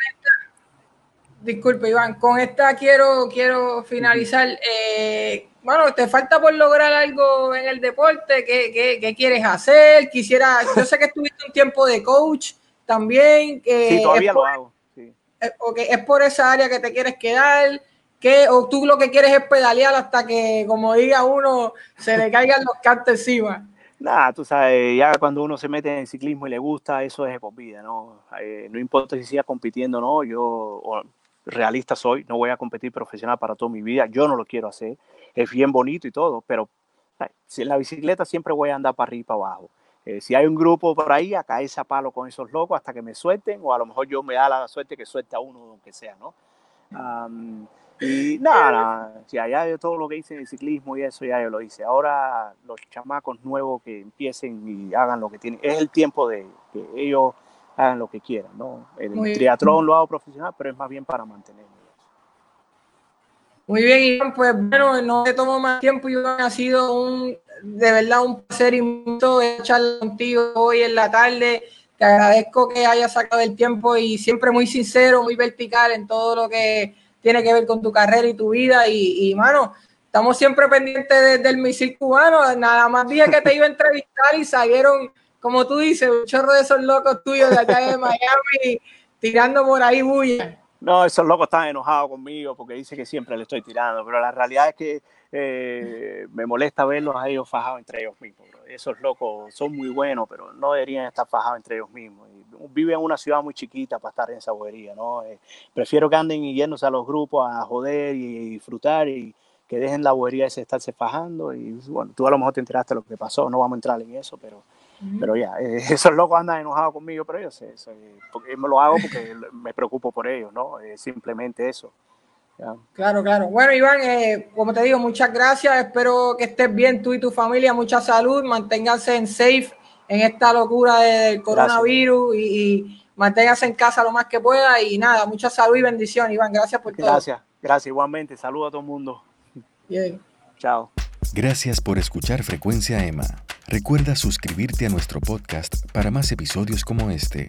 disculpe, Iván, con esta quiero, quiero finalizar. Eh, bueno, te falta por lograr algo en el deporte. ¿Qué, qué, quieres hacer? Quisiera, yo sé que estuviste un tiempo de coach también. sí, todavía lo hago. Sí. Eh, es por esa área que te quieres quedar. que ¿O tú lo que quieres es pedalear hasta que, como diga uno, se le caigan los cantos encima? Nada, tú sabes, ya cuando uno se mete en ciclismo y le gusta, eso es por vida, ¿no? Eh, no importa si sigas compitiendo o no, yo realista soy, no voy a competir profesional para toda mi vida, yo no lo quiero hacer, es bien bonito y todo, pero en la bicicleta siempre voy a andar para arriba y para abajo. Eh, si hay un grupo por ahí, a caerse a palo con esos locos hasta que me suelten, o a lo mejor yo me da la suerte que suelte a uno, aunque sea, ¿no? Y nada, si allá yo todo lo que hice el ciclismo y eso ya yo lo hice. Ahora los chamacos nuevos que empiecen y hagan lo que tienen, es el tiempo de que ellos hagan lo que quieran, ¿no? El triatlón lo hago profesional, pero es más bien para mantenerme. Muy bien, Iván, pues bueno, no te tomo más tiempo, Iván, ha sido un, de verdad un placer y mucho charlar contigo hoy en la tarde. Te agradezco que hayas sacado el tiempo y siempre muy sincero, muy vertical en todo lo que tiene que ver con tu carrera y tu vida. Y, y mano, estamos siempre pendientes del misil cubano. Nada más día que te iba a entrevistar y salieron, como tú dices, un chorro de esos locos tuyos de allá de Miami tirando por ahí bulla. No, esos locos están enojados conmigo porque dice que siempre le estoy tirando, pero la realidad es que eh, me molesta verlos a ellos fajados entre ellos mismos. Esos locos son muy buenos, pero no deberían estar fajados entre ellos mismos. viven en una ciudad muy chiquita para estar en esa bobería, ¿no? Eh, prefiero que anden yéndose a los grupos a joder y, disfrutar y que dejen la bobería ese estarse fajando. Y bueno, tú a lo mejor te enteraste de lo que pasó, no vamos a entrar en eso, pero pero ya, eh, esos locos andan enojados conmigo, pero yo sé, eso, porque me lo hago porque me preocupo por ellos, ¿no? simplemente eso. Claro, claro. Bueno, Iván, eh, como te digo, muchas gracias. Espero que estés bien tú y tu familia, mucha salud, manténganse en safe en esta locura del coronavirus y, manténganse en casa lo más que pueda. Y nada, mucha salud y bendición, Iván. Gracias por todo. Gracias, gracias igualmente. Saludos a todo el mundo. Bien. Chao. Gracias por escuchar Frecuencia Emma. Recuerda suscribirte a nuestro podcast para más episodios como este.